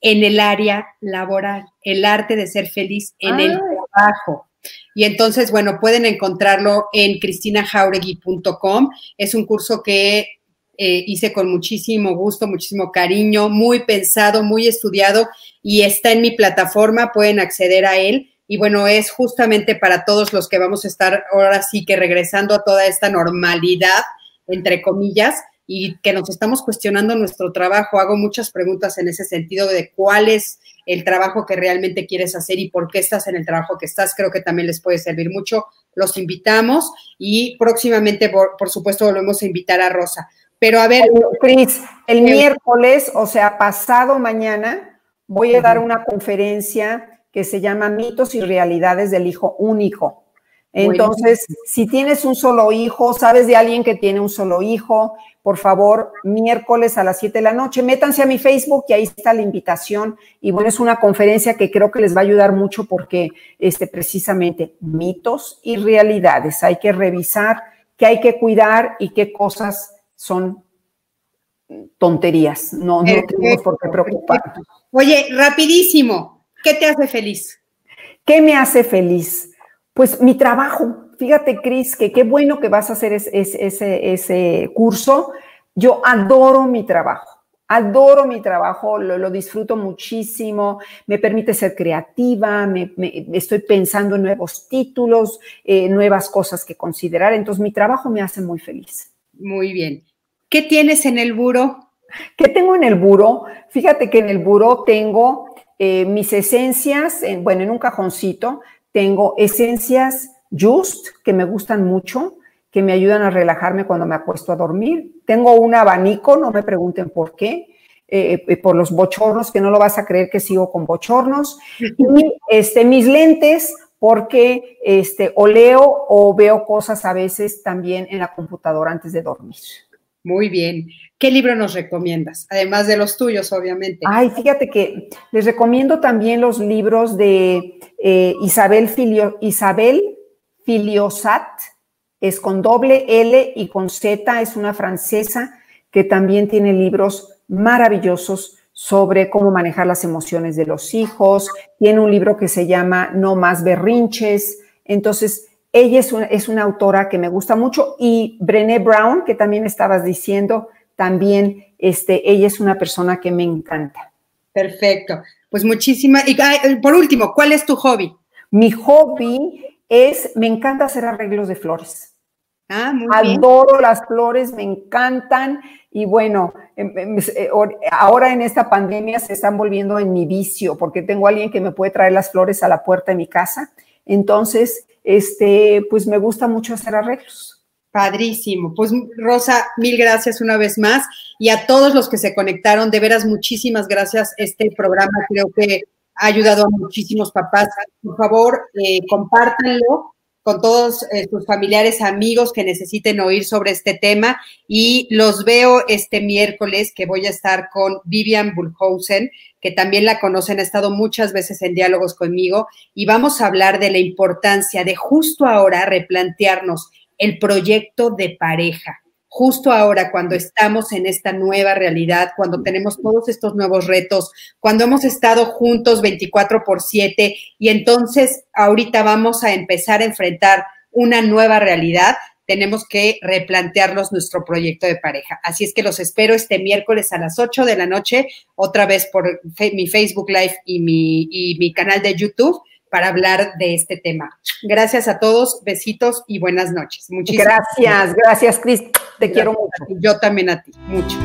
en el área laboral, el arte de ser feliz en el ah. trabajo. Y entonces, bueno, pueden encontrarlo en cristinajauregui.com. Es un curso que eh, hice con muchísimo gusto, muchísimo cariño, muy pensado, muy estudiado y está en mi plataforma, pueden acceder a él. Y bueno, es justamente para todos los que vamos a estar ahora sí que regresando a toda esta normalidad, entre comillas, y que nos estamos cuestionando nuestro trabajo. Hago muchas preguntas en ese sentido de cuál es el trabajo que realmente quieres hacer y por qué estás en el trabajo que estás. Creo que también les puede servir mucho. Los invitamos y próximamente, por, supuesto, volvemos a invitar a Rosa. Pero a ver. Cris, el miércoles, o sea, pasado mañana, voy a dar una conferencia que se llama Mitos y Realidades del Hijo Único. Entonces, si tienes un solo hijo, sabes de alguien que tiene un solo hijo, por favor, miércoles a las 7 de la noche, métanse a mi Facebook y ahí está la invitación. Y bueno, es una conferencia que creo que les va a ayudar mucho porque este, precisamente mitos y realidades. Hay que revisar qué hay que cuidar y qué cosas son tonterías. No, no tenemos por qué preocuparnos. Oye, rapidísimo, ¿qué te hace feliz? ¿Qué me hace feliz? Pues mi trabajo, fíjate Cris, que qué bueno que vas a hacer ese, curso. Yo adoro mi trabajo, adoro mi trabajo, lo, disfruto muchísimo, me permite ser creativa, me, estoy pensando en nuevos títulos, eh, nuevas cosas que considerar, entonces mi trabajo me hace muy feliz. Muy bien. ¿Qué tienes en el buro? ¿Qué tengo en el buro? Fíjate que en el buro tengo eh, mis esencias, bueno, en un cajoncito, tengo esencias Just, que me gustan mucho, que me ayudan a relajarme cuando me acuesto a dormir. Tengo un abanico, no me pregunten por qué, eh, eh, por los bochornos, que no lo vas a creer que sigo con bochornos. Y este, mis lentes, porque este, o leo o veo cosas a veces también en la computadora antes de dormir. Muy bien. ¿Qué libro nos recomiendas? Además de los tuyos, obviamente. Ay, fíjate que les recomiendo también los libros de eh, Isabel, Filio, Isabel Filiosat, es con doble L y con Z, es una francesa que también tiene libros maravillosos sobre cómo manejar las emociones de los hijos. Tiene un libro que se llama No más berrinches. Entonces, ella es una, es una autora que me gusta mucho y Brené Brown, que también estabas diciendo, también este, ella es una persona que me encanta. Perfecto. Pues muchísimas. Y por último, ¿cuál es tu hobby? Mi hobby es, me encanta hacer arreglos de flores. Ah, muy Adoro las flores, me encantan. Y bueno, em, em, eh, ahora en esta pandemia se están volviendo en mi vicio, porque tengo alguien que me puede traer las flores a la puerta de mi casa. Entonces, este, pues me gusta mucho hacer arreglos. Padrísimo. Pues Rosa, mil gracias una vez más y a todos los que se conectaron, de veras muchísimas gracias. Este programa creo que ha ayudado a muchísimos papás. Por favor, eh, compártanlo con todos eh, sus familiares, amigos que necesiten oír sobre este tema y los veo este miércoles que voy a estar con Vivian Bullhausen, que también la conocen, ha estado muchas veces en diálogos conmigo y vamos a hablar de la importancia de justo ahora replantearnos el proyecto de pareja justo ahora, cuando estamos en esta nueva realidad, cuando tenemos todos estos nuevos retos, cuando hemos estado juntos 24 por 7 y entonces ahorita vamos a empezar a enfrentar una nueva realidad, tenemos que replantearnos nuestro proyecto de pareja. Así es que los espero este miércoles a las 8 de la noche, otra vez por mi Facebook Live y mi, y mi canal de YouTube para hablar de este tema. Gracias a todos, besitos y buenas noches. Muchísimas gracias, gracias, Cris. Te quiero mucho. Yo también a ti, mucho.